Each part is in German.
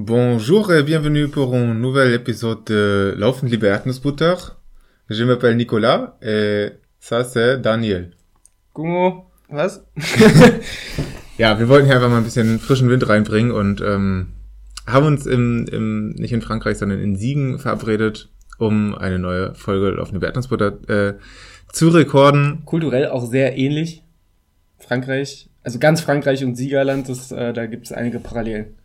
Bonjour et bienvenue pour un nouvel épisode de Laufen liebe Erdnussbutter. Je m'appelle Nicolas et ça c'est Daniel. Gumo, was? ja, wir wollten hier einfach mal ein bisschen frischen Wind reinbringen und ähm, haben uns im, im, nicht in Frankreich, sondern in Siegen verabredet, um eine neue Folge Laufende Erdnussbutter äh, zu rekorden. Kulturell auch sehr ähnlich. Frankreich, also ganz Frankreich und Siegerland, das, äh, da gibt es einige Parallelen.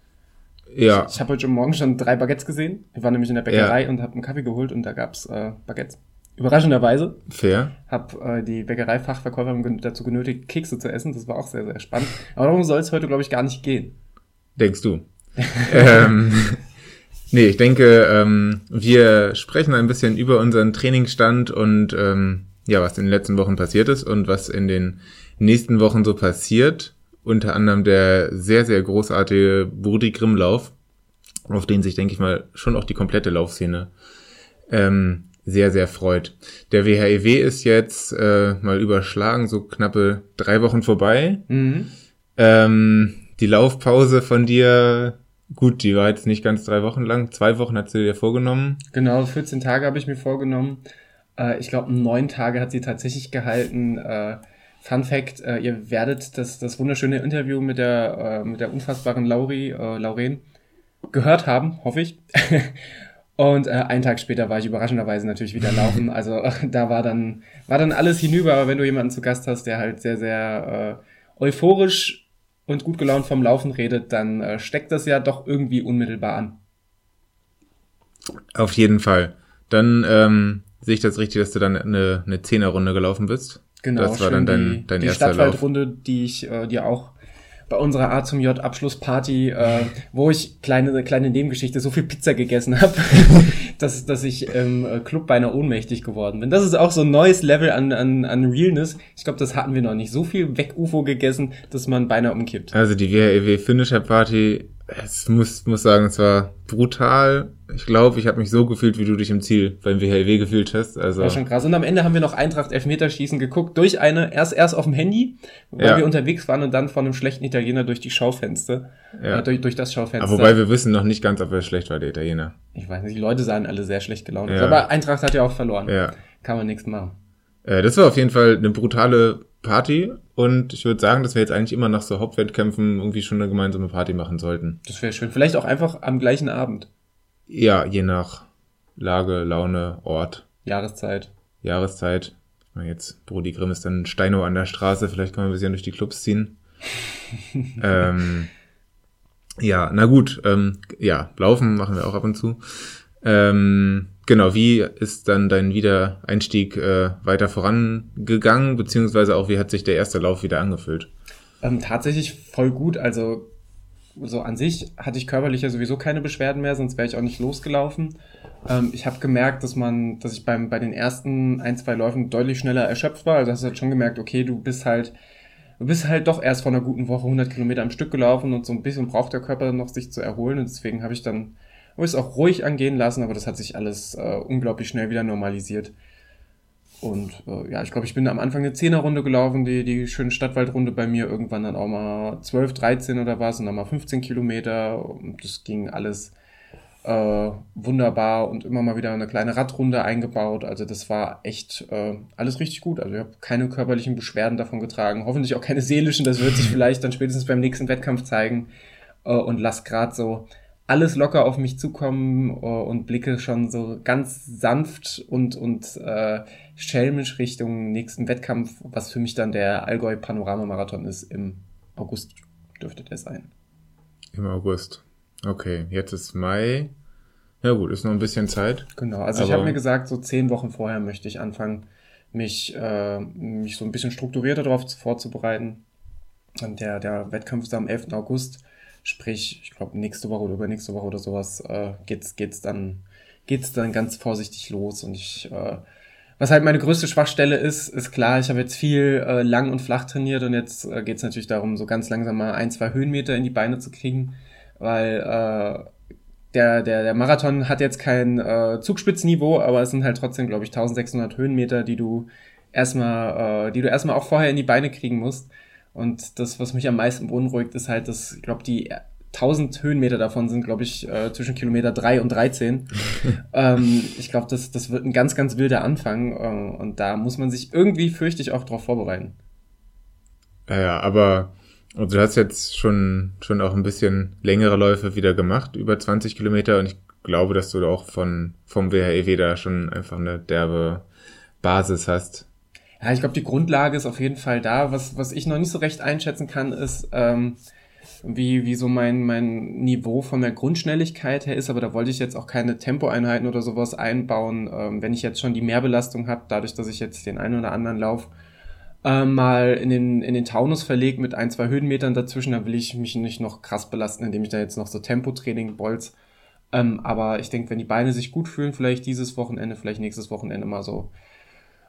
Ja. Ich, ich habe heute Morgen schon drei Baguettes gesehen. Ich war nämlich in der Bäckerei ja. und habe einen Kaffee geholt und da gab's äh, Baguettes. Überraschenderweise. Fair. Hab äh, die Bäckereifachverkäuferin dazu genötigt, Kekse zu essen. Das war auch sehr, sehr spannend. Aber darum soll es heute, glaube ich, gar nicht gehen. Denkst du? ähm, nee, ich denke, ähm, wir sprechen ein bisschen über unseren Trainingsstand und ähm, ja, was in den letzten Wochen passiert ist und was in den nächsten Wochen so passiert. Unter anderem der sehr, sehr großartige Brudi Grimmlauf, auf den sich, denke ich mal, schon auch die komplette Laufszene ähm, sehr, sehr freut. Der WHEW e ist jetzt äh, mal überschlagen, so knappe drei Wochen vorbei. Mhm. Ähm, die Laufpause von dir, gut, die war jetzt nicht ganz drei Wochen lang. Zwei Wochen hat sie dir vorgenommen. Genau, 14 Tage habe ich mir vorgenommen. Äh, ich glaube, neun Tage hat sie tatsächlich gehalten. Äh, Fun Fact, äh, ihr werdet das, das wunderschöne Interview mit der, äh, mit der unfassbaren Lauri, äh, Lauren gehört haben, hoffe ich. Und äh, einen Tag später war ich überraschenderweise natürlich wieder laufen. Also da war dann, war dann alles hinüber. Aber wenn du jemanden zu Gast hast, der halt sehr, sehr äh, euphorisch und gut gelaunt vom Laufen redet, dann äh, steckt das ja doch irgendwie unmittelbar an. Auf jeden Fall. Dann ähm, sehe ich das richtig, dass du dann eine, eine Zehnerrunde gelaufen bist. Genau, das war dann dein, dein die erster Stadtwaldrunde, Lauf. die ich äh, dir auch bei unserer A zum J Abschlussparty, äh, wo ich kleine kleine Nebengeschichte so viel Pizza gegessen habe, dass, dass ich im äh, Club beinahe ohnmächtig geworden bin. Das ist auch so ein neues Level an, an, an Realness. Ich glaube, das hatten wir noch nicht. So viel Weg-UFO gegessen, dass man beinahe umkippt. Also die WHEW Finisher Party es muss, muss sagen, es war brutal. Ich glaube, ich habe mich so gefühlt, wie du dich im Ziel beim WHW gefühlt hast. Also war schon krass. Und am Ende haben wir noch Eintracht Elfmeterschießen geguckt durch eine erst erst auf dem Handy, weil ja. wir unterwegs waren und dann von einem schlechten Italiener durch die Schaufenster, ja. äh, durch, durch das Schaufenster. Aber wobei wir wissen noch nicht ganz, ob er schlecht war, der Italiener. Ich weiß nicht, die Leute sahen alle sehr schlecht gelaunt. Ja. Aber Eintracht hat ja auch verloren. Ja. Kann man nichts machen. Äh, das war auf jeden Fall eine brutale Party und ich würde sagen, dass wir jetzt eigentlich immer nach so Hauptwettkämpfen irgendwie schon eine gemeinsame Party machen sollten. Das wäre schön. Vielleicht auch einfach am gleichen Abend. Ja, je nach Lage, Laune, Ort. Jahreszeit. Jahreszeit. Jetzt, Brody Grimm ist dann Steino an der Straße, vielleicht kann man ein bisschen durch die Clubs ziehen. ähm, ja, na gut, ähm, ja, laufen machen wir auch ab und zu. Ähm, Genau, wie ist dann dein Wiedereinstieg äh, weiter vorangegangen, beziehungsweise auch wie hat sich der erste Lauf wieder angefüllt? Ähm, tatsächlich voll gut. Also so an sich hatte ich körperlich ja sowieso keine Beschwerden mehr, sonst wäre ich auch nicht losgelaufen. Ähm, ich habe gemerkt, dass man, dass ich beim bei den ersten ein zwei Läufen deutlich schneller erschöpft war. Also hast du halt schon gemerkt, okay, du bist halt du bist halt doch erst vor einer guten Woche 100 Kilometer am Stück gelaufen und so ein bisschen braucht der Körper noch sich zu erholen und deswegen habe ich dann habe es auch ruhig angehen lassen, aber das hat sich alles äh, unglaublich schnell wieder normalisiert. Und äh, ja, ich glaube, ich bin am Anfang eine Zehnerrunde gelaufen, die, die schöne Stadtwaldrunde bei mir, irgendwann dann auch mal 12, 13 oder was und dann mal 15 Kilometer. Und das ging alles äh, wunderbar und immer mal wieder eine kleine Radrunde eingebaut. Also das war echt äh, alles richtig gut. Also ich habe keine körperlichen Beschwerden davon getragen, hoffentlich auch keine seelischen. Das wird sich vielleicht dann spätestens beim nächsten Wettkampf zeigen. Äh, und lass gerade so alles locker auf mich zukommen uh, und blicke schon so ganz sanft und, und äh, schelmisch Richtung nächsten Wettkampf, was für mich dann der Allgäu Panoramamarathon ist. Im August dürfte der sein. Im August. Okay, jetzt ist Mai. Ja gut, ist noch ein bisschen Zeit. Genau, also ich habe mir gesagt, so zehn Wochen vorher möchte ich anfangen, mich, äh, mich so ein bisschen strukturierter darauf vorzubereiten. Und der, der Wettkampf ist am 11. August. Sprich, ich glaube, nächste Woche oder übernächste Woche oder sowas äh, geht's, geht's dann, geht's dann ganz vorsichtig los. Und ich, äh, was halt meine größte Schwachstelle ist, ist klar, ich habe jetzt viel äh, lang und flach trainiert und jetzt äh, geht's natürlich darum, so ganz langsam mal ein, zwei Höhenmeter in die Beine zu kriegen, weil äh, der, der, der Marathon hat jetzt kein äh, Zugspitzniveau, aber es sind halt trotzdem, glaube ich, 1600 Höhenmeter, die du erstmal, äh, die du erstmal auch vorher in die Beine kriegen musst. Und das, was mich am meisten beunruhigt, ist halt, dass, ich glaube, die 1000 Höhenmeter davon sind, glaube ich, äh, zwischen Kilometer 3 und 13. ähm, ich glaube, das, das wird ein ganz, ganz wilder Anfang äh, und da muss man sich irgendwie, fürchte ich, auch drauf vorbereiten. Ja, aber also du hast jetzt schon, schon auch ein bisschen längere Läufe wieder gemacht, über 20 Kilometer und ich glaube, dass du auch von, vom WHEW da schon einfach eine derbe Basis hast. Ja, ich glaube, die Grundlage ist auf jeden Fall da. Was, was ich noch nicht so recht einschätzen kann, ist, ähm, wie, wie so mein, mein Niveau von der Grundschnelligkeit her ist, aber da wollte ich jetzt auch keine Tempoeinheiten oder sowas einbauen, ähm, wenn ich jetzt schon die Mehrbelastung habe, dadurch, dass ich jetzt den einen oder anderen Lauf äh, mal in den, in den Taunus verlegt mit ein, zwei Höhenmetern dazwischen, dann will ich mich nicht noch krass belasten, indem ich da jetzt noch so Tempotraining bolz. Ähm, aber ich denke, wenn die Beine sich gut fühlen, vielleicht dieses Wochenende, vielleicht nächstes Wochenende mal so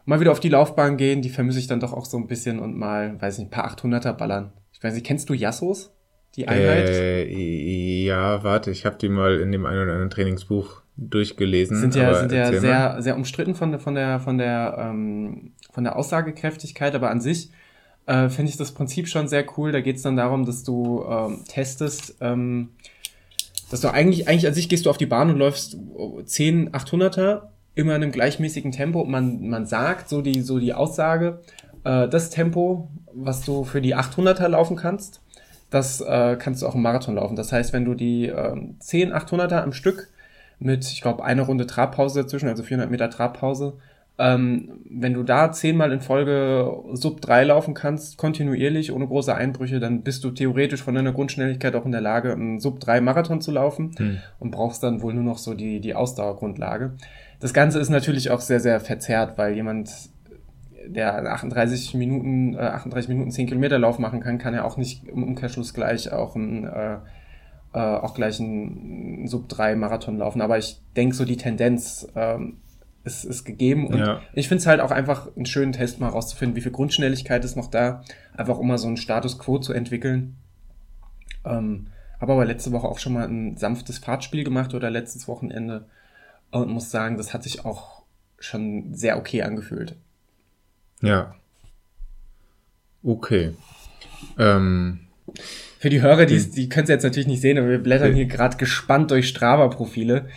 mal wieder auf die Laufbahn gehen, die vermisse ich dann doch auch so ein bisschen und mal, weiß nicht, ein paar 800er ballern. Ich weiß nicht, kennst du Jassos? Die Einheit? Äh, ja, warte, ich habe die mal in dem einen oder anderen Trainingsbuch durchgelesen. Sind ja, sind ja sehr, sehr umstritten von der, von der, von der, ähm, von der Aussagekräftigkeit, aber an sich äh, finde ich das Prinzip schon sehr cool. Da geht es dann darum, dass du ähm, testest, ähm, dass du eigentlich, eigentlich an sich gehst du auf die Bahn und läufst 10 800er immer in einem gleichmäßigen Tempo. Man, man sagt so die, so die Aussage, äh, das Tempo, was du für die 800er laufen kannst, das äh, kannst du auch im Marathon laufen. Das heißt, wenn du die äh, 10 800er am Stück mit, ich glaube, einer Runde Trabpause dazwischen, also 400 Meter Trabpause, ähm, wenn du da zehnmal in Folge Sub 3 laufen kannst, kontinuierlich, ohne große Einbrüche, dann bist du theoretisch von deiner Grundschnelligkeit auch in der Lage, einen Sub 3 Marathon zu laufen hm. und brauchst dann wohl nur noch so die, die Ausdauergrundlage. Das Ganze ist natürlich auch sehr, sehr verzerrt, weil jemand, der 38 Minuten, äh, 38 Minuten 10 Kilometer Lauf machen kann, kann ja auch nicht im Umkehrschluss gleich auch ein, äh, äh, auch gleich ein Sub 3 Marathon laufen. Aber ich denke so die Tendenz, ähm, ist, ist gegeben. Und ja. ich finde es halt auch einfach einen schönen Test, mal rauszufinden, wie viel Grundschnelligkeit ist noch da. Einfach um mal so einen Status quo zu entwickeln. Ähm, habe aber letzte Woche auch schon mal ein sanftes Fahrtspiel gemacht oder letztes Wochenende und muss sagen, das hat sich auch schon sehr okay angefühlt. Ja. Okay. Ähm, Für die Hörer, die, die können es jetzt natürlich nicht sehen, aber wir blättern hier gerade gespannt durch Strava-Profile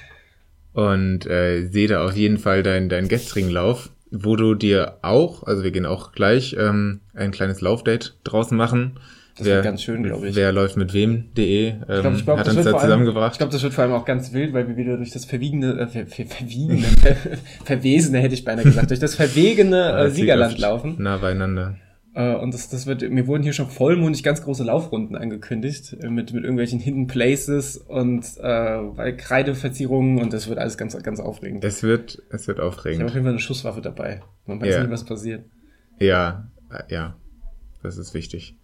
und äh, sehe da auf jeden Fall deinen dein gestrigen Lauf, wo du dir auch, also wir gehen auch gleich ähm, ein kleines Laufdate draußen machen. Das wer, wird ganz schön, glaube ich. Wer läuft mit wem.de ähm, ich glaub, ich glaub, hat uns da zusammengebracht. ich glaube, das wird vor allem auch ganz wild, weil wir wieder durch das verwiegene, äh, ver, ver, verwiegene, verwesene hätte ich beinahe gesagt, durch das verwegene äh, Siegerland laufen. Nah beieinander. Äh, und das, das wird, mir wurden hier schon vollmundig ganz große Laufrunden angekündigt, äh, mit, mit irgendwelchen Hidden Places und äh, Kreideverzierungen und das wird alles ganz, ganz aufregend. Es wird, es wird aufregend. Ich habe auf jeden Fall eine Schusswaffe dabei. Man weiß yeah. nicht, was passiert. Ja, äh, ja. Das ist wichtig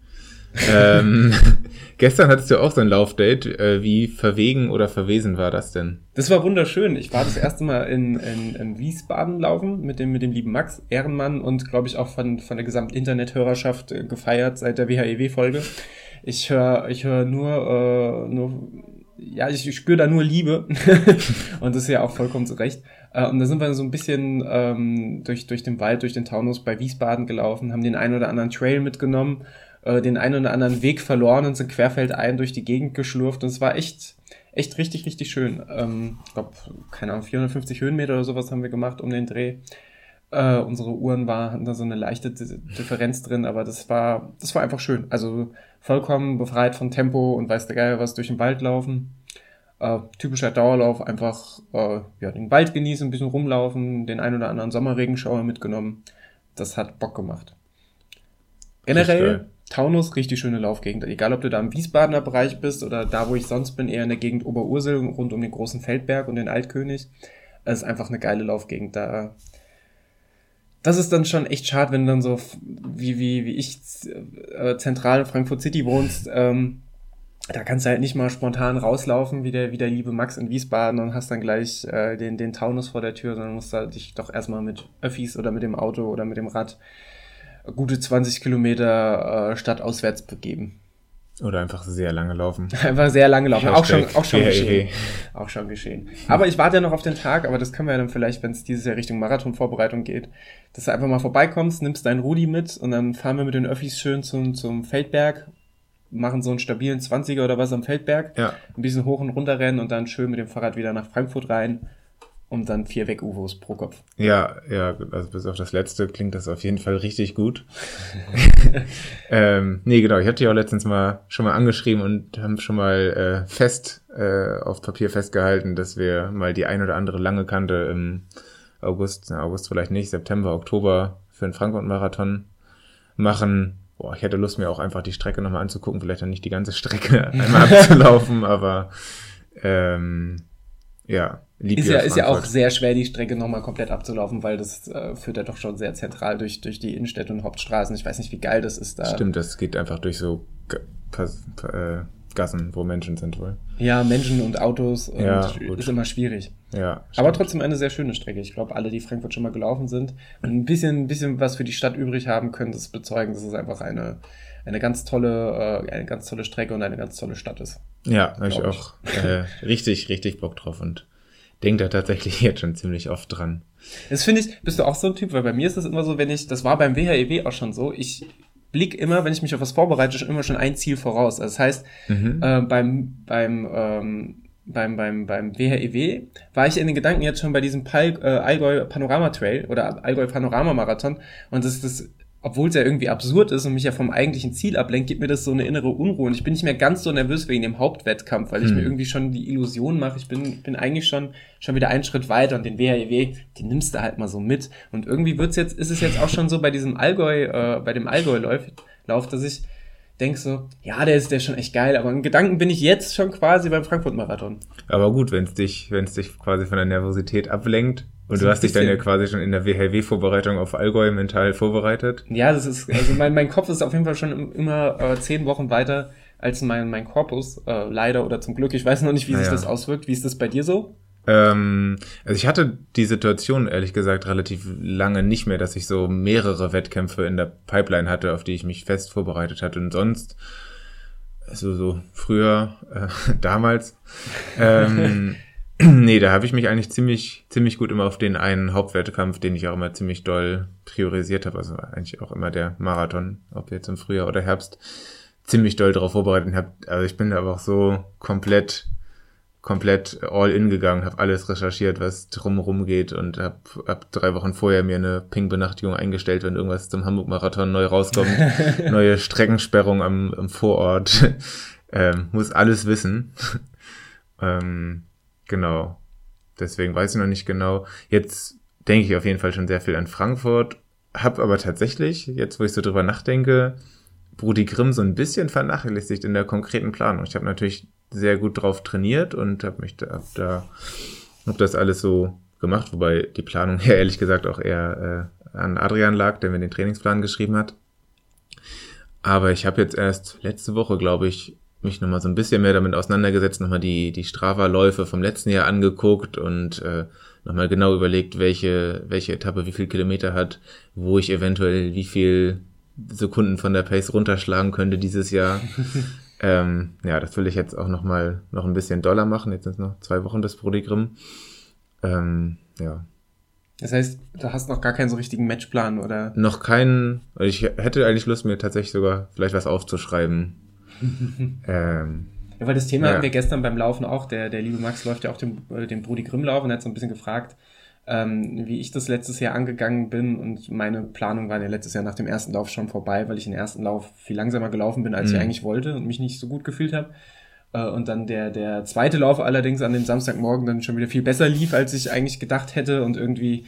ähm, gestern hattest du auch so ein Laufdate. Äh, wie verwegen oder verwesen war das denn? Das war wunderschön. Ich war das erste Mal in, in, in Wiesbaden laufen mit dem, mit dem lieben Max Ehrenmann und glaube ich auch von, von der gesamten Internet-Hörerschaft äh, gefeiert seit der WHEW-Folge. Ich höre ich hör nur, äh, nur, ja, ich, ich spüre da nur Liebe und das ist ja auch vollkommen zu Recht. Äh, und da sind wir so ein bisschen ähm, durch, durch den Wald, durch den Taunus bei Wiesbaden gelaufen, haben den einen oder anderen Trail mitgenommen äh, den einen oder anderen Weg verloren und sind querfeldein durch die Gegend geschlurft. Und es war echt, echt richtig, richtig schön. Ähm, ich glaube, keine Ahnung, 450 Höhenmeter oder sowas haben wir gemacht um den Dreh. Äh, unsere Uhren war, hatten da so eine leichte Differenz drin, aber das war, das war einfach schön. Also vollkommen befreit von Tempo und weiß der Geier was durch den Wald laufen. Äh, typischer Dauerlauf, einfach äh, ja, den Wald genießen, ein bisschen rumlaufen, den ein oder anderen Sommerregenschauer mitgenommen. Das hat Bock gemacht. Generell Taunus, richtig schöne Laufgegend. Egal, ob du da im Wiesbadener Bereich bist oder da, wo ich sonst bin, eher in der Gegend Oberursel, rund um den großen Feldberg und den Altkönig. Es ist einfach eine geile Laufgegend. Da, das ist dann schon echt schade, wenn du dann so, wie, wie, wie ich, äh, zentral in Frankfurt City wohnst, ähm, da kannst du halt nicht mal spontan rauslaufen, wie der, wie der liebe Max in Wiesbaden und hast dann gleich äh, den, den Taunus vor der Tür, sondern musst da dich doch erstmal mit Öffis oder mit dem Auto oder mit dem Rad gute 20 Kilometer äh, stadtauswärts begeben. Oder einfach sehr lange laufen. Einfach sehr lange laufen. Auch schon, auch schon geschehen. Auch schon geschehen. Aber ich warte ja noch auf den Tag, aber das können wir ja dann vielleicht, wenn es dieses Jahr Richtung Marathonvorbereitung geht, dass du einfach mal vorbeikommst, nimmst deinen Rudi mit und dann fahren wir mit den Öffis schön zum, zum Feldberg. machen so einen stabilen 20er oder was am Feldberg. Ja. Ein bisschen hoch und runter rennen und dann schön mit dem Fahrrad wieder nach Frankfurt rein. Und dann vier Weg-UFOs pro Kopf. Ja, ja, also bis auf das letzte klingt das auf jeden Fall richtig gut. ähm, nee, genau, ich hatte ja auch letztens mal schon mal angeschrieben und haben schon mal äh, fest äh, auf Papier festgehalten, dass wir mal die ein oder andere lange Kante im August, na, August vielleicht nicht, September, Oktober für den Frankfurt-Marathon machen. Boah, ich hätte Lust, mir auch einfach die Strecke nochmal anzugucken, vielleicht dann nicht die ganze Strecke einmal abzulaufen, aber ähm, ja, ist ja, ist ja auch sehr schwer, die Strecke nochmal komplett abzulaufen, weil das äh, führt ja doch schon sehr zentral durch, durch die Innenstädte und Hauptstraßen. Ich weiß nicht, wie geil das ist da. Stimmt, das geht einfach durch so äh, Gassen, wo Menschen sind wohl. Ja, Menschen und Autos und Ja, ist immer schwierig. Ja. Aber trotzdem eine sehr schöne Strecke. Ich glaube, alle, die Frankfurt schon mal gelaufen sind und ein bisschen, ein bisschen was für die Stadt übrig haben, können das bezeugen, dass es einfach eine, eine ganz tolle, äh, eine ganz tolle Strecke und eine ganz tolle Stadt ist. Ja, habe ich. auch äh, richtig, richtig Bock drauf und denke da tatsächlich jetzt schon ziemlich oft dran. Das finde ich, bist du auch so ein Typ, weil bei mir ist es immer so, wenn ich, das war beim WHEW auch schon so, ich blick immer, wenn ich mich auf was vorbereite, schon immer schon ein Ziel voraus. Also das heißt, Mhm. äh, beim, beim, ähm, beim, beim, beim WHEW war ich in den Gedanken jetzt schon bei diesem Pal äh, Allgäu Panorama Trail oder Allgäu Panorama Marathon und das ist das, obwohl es ja irgendwie absurd ist und mich ja vom eigentlichen Ziel ablenkt, gibt mir das so eine innere Unruhe und ich bin nicht mehr ganz so nervös wegen dem Hauptwettkampf, weil ich Hm. mir irgendwie schon die Illusion mache, ich bin, bin eigentlich schon, schon wieder einen Schritt weiter und den WHEW, den nimmst du halt mal so mit und irgendwie wird's jetzt, ist es jetzt auch schon so bei diesem Allgäu, äh, bei dem Allgäu-Lauf, Lauf, dass ich denk so, ja, der ist, der ist schon echt geil, aber in Gedanken bin ich jetzt schon quasi beim Frankfurt-Marathon. Aber gut, wenn es dich, wenn es dich quasi von der Nervosität ablenkt und So du hast dich dann ja quasi schon in der WHW-Vorbereitung auf Allgäu mental vorbereitet. Ja, das ist, also mein, mein Kopf ist auf jeden Fall schon im- immer äh, zehn Wochen weiter als mein, mein Korpus, äh, leider oder zum Glück. Ich weiß noch nicht, wie sich Naja. das auswirkt. Wie ist das bei dir so? Ähm, also ich hatte die Situation ehrlich gesagt relativ lange nicht mehr, dass ich so mehrere Wettkämpfe in der Pipeline hatte, auf die ich mich fest vorbereitet hatte. Und sonst, also so früher, äh, damals, ähm, nee, da habe ich mich eigentlich ziemlich, ziemlich gut immer auf den einen Hauptwettkampf, den ich auch immer ziemlich doll priorisiert habe, also eigentlich auch immer der Marathon, ob jetzt im Frühjahr oder Herbst, ziemlich doll darauf vorbereitet habe. Also ich bin da aber auch so komplett komplett all in gegangen, habe alles recherchiert, was drumherum geht und habe hab drei Wochen vorher mir eine Ping-Benachrichtigung eingestellt, wenn irgendwas zum Hamburg-Marathon neu rauskommt. Neue Streckensperrung am, am Vorort. ähm, muss alles wissen. ähm, genau. Deswegen weiß ich noch nicht genau. Jetzt denke ich auf jeden Fall schon sehr viel an Frankfurt. Hab aber tatsächlich, jetzt wo ich so drüber nachdenke, Brudi Grimm so ein bisschen vernachlässigt in der konkreten Planung. Ich habe natürlich sehr gut drauf trainiert und habe mich da, hab da hab das alles so gemacht, wobei die Planung ja ehrlich gesagt auch eher äh, an Adrian lag, der mir den Trainingsplan geschrieben hat. Aber ich habe jetzt erst letzte Woche, glaube ich, mich nochmal so ein bisschen mehr damit auseinandergesetzt, nochmal die, die Strava-Läufe vom letzten Jahr angeguckt und äh, nochmal genau überlegt, welche, welche Etappe wie viel Kilometer hat, wo ich eventuell wie viel Sekunden von der Pace runterschlagen könnte dieses Jahr. ähm, ja, das will ich jetzt auch nochmal noch ein bisschen doller machen. Jetzt sind es noch zwei Wochen das Brody Grimm. Ähm, ja, Das heißt, du hast noch gar keinen so richtigen Matchplan oder? noch keinen. Ich hätte eigentlich Lust, mir tatsächlich sogar vielleicht was aufzuschreiben. ähm, Ja, weil das Thema Ja. hatten wir gestern beim Laufen auch. Der, der liebe Max läuft ja auch den, äh, den Brudi Grimm Lauf und hat so ein bisschen gefragt, ähm, wie ich das letztes Jahr angegangen bin. Und meine Planung war ja letztes Jahr nach dem ersten Lauf schon vorbei, weil ich den ersten Lauf viel langsamer gelaufen bin, als ich Mhm. eigentlich wollte und mich nicht so gut gefühlt habe. Äh, Und dann der, der zweite Lauf allerdings an dem Samstagmorgen dann schon wieder viel besser lief, als ich eigentlich gedacht hätte und irgendwie,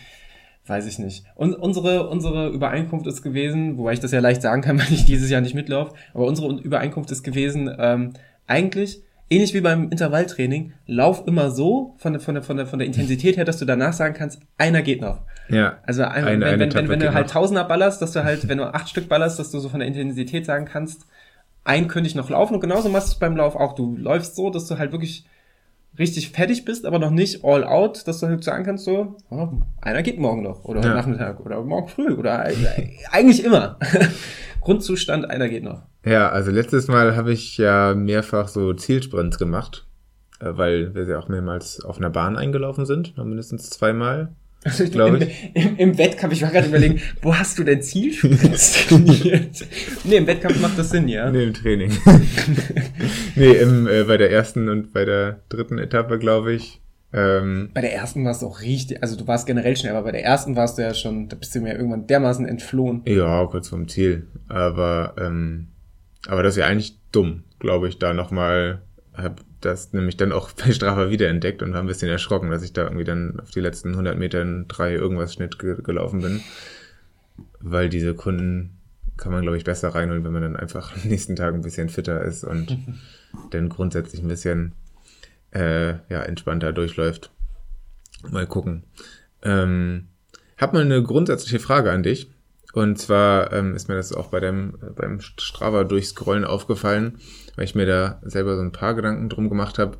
weiß ich nicht. Und unsere, unsere Übereinkunft ist gewesen, wobei ich das ja leicht sagen kann, weil ich dieses Jahr nicht mitlaufe, aber unsere Übereinkunft ist gewesen, ähm, eigentlich, ähnlich wie beim Intervalltraining, lauf immer so von der, von der, von der, von der Intensität her, dass du danach sagen kannst, einer geht noch. ja, Also ein, Eine- wenn, eine wenn, wenn, wenn du halt. Tausender ballerst, dass du halt, wenn du acht Stück ballerst, dass du so von der Intensität sagen kannst, ein könnte ich noch laufen und genauso machst du es beim Lauf auch. Du läufst so, dass du halt wirklich richtig fertig bist, aber noch nicht all out, dass du halt sagen kannst so, oh, einer geht morgen noch oder heute Ja. Nachmittag oder morgen früh oder eigentlich immer. Grundzustand, einer geht noch. Ja, also letztes Mal habe ich ja mehrfach so Zielsprints gemacht, äh, weil wir ja auch mehrmals auf einer Bahn eingelaufen sind, mindestens zweimal. Glaube ich. Im, im, Im, Wettkampf, ich war gerade überlegen, wo hast du denn Zielsprints trainiert? nee, im Wettkampf macht das Sinn, ja? Nee, im Training. nee, im, äh, bei der ersten und bei der dritten Etappe, glaube ich. Ähm, bei der ersten warst du auch richtig, also du warst generell schnell, aber bei der ersten warst du ja schon, da bist du mir ja irgendwann dermaßen entflohen. Ja, kurz vorm Ziel. Aber, ähm, aber das ist ja eigentlich dumm, glaube ich, da nochmal, hab das nämlich dann auch bei Strava wiederentdeckt und war ein bisschen erschrocken, dass ich da irgendwie dann auf die letzten 100 Metern drei irgendwas Schnitt ge gelaufen bin. Weil diese Kunden kann man, glaube ich, besser reinholen, wenn man dann einfach am nächsten Tag ein bisschen fitter ist und dann grundsätzlich ein bisschen äh, ja, entspannter durchläuft. Mal gucken. Ähm, hab mal eine grundsätzliche Frage an dich. Und zwar ähm, ist mir das auch bei dem, beim Strava durchscrollen aufgefallen, weil ich mir da selber so ein paar Gedanken drum gemacht habe.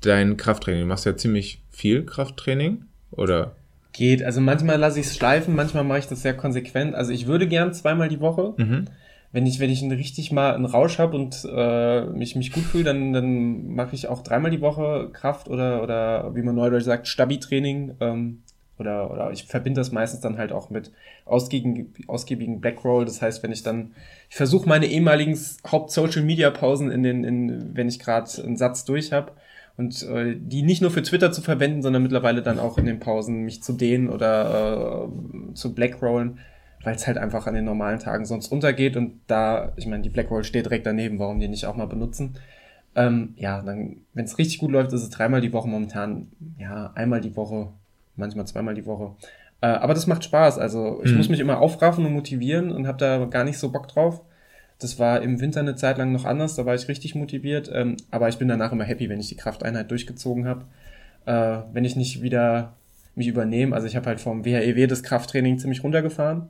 Dein Krafttraining, du machst ja ziemlich viel Krafttraining, oder? Geht. Also manchmal lasse ich es schleifen, manchmal mache ich das sehr konsequent. Also ich würde gern zweimal die Woche. Mhm wenn ich, wenn ich richtig mal einen Rausch habe und äh, mich, mich gut fühle, dann, dann mache ich auch dreimal die Woche Kraft oder, oder wie man neudeutsch sagt, Stabi-Training. Ähm, oder, oder ich verbinde das meistens dann halt auch mit ausgiebigen, ausgiebigen Blackroll. Das heißt, wenn ich dann, ich versuche meine ehemaligen Haupt-Social-Media-Pausen in den, in, wenn ich gerade einen Satz durch habe und äh, die nicht nur für Twitter zu verwenden, sondern mittlerweile dann auch in den Pausen mich zu dehnen oder äh, zu Blackrollen weil es halt einfach an den normalen Tagen sonst untergeht und da, ich meine, die Blackroll steht direkt daneben, warum die nicht auch mal benutzen. Ähm, ja, dann, wenn es richtig gut läuft, ist es dreimal die Woche momentan, ja, einmal die Woche, manchmal zweimal die Woche. Äh, aber das macht Spaß. Also ich mhm. muss mich immer aufraffen und motivieren und habe da gar nicht so Bock drauf. Das war im Winter eine Zeit lang noch anders, da war ich richtig motiviert. Ähm, aber ich bin danach immer happy, wenn ich die Krafteinheit durchgezogen habe. Äh, wenn ich nicht wieder mich übernehme. Also ich habe halt vom WHEW das Krafttraining ziemlich runtergefahren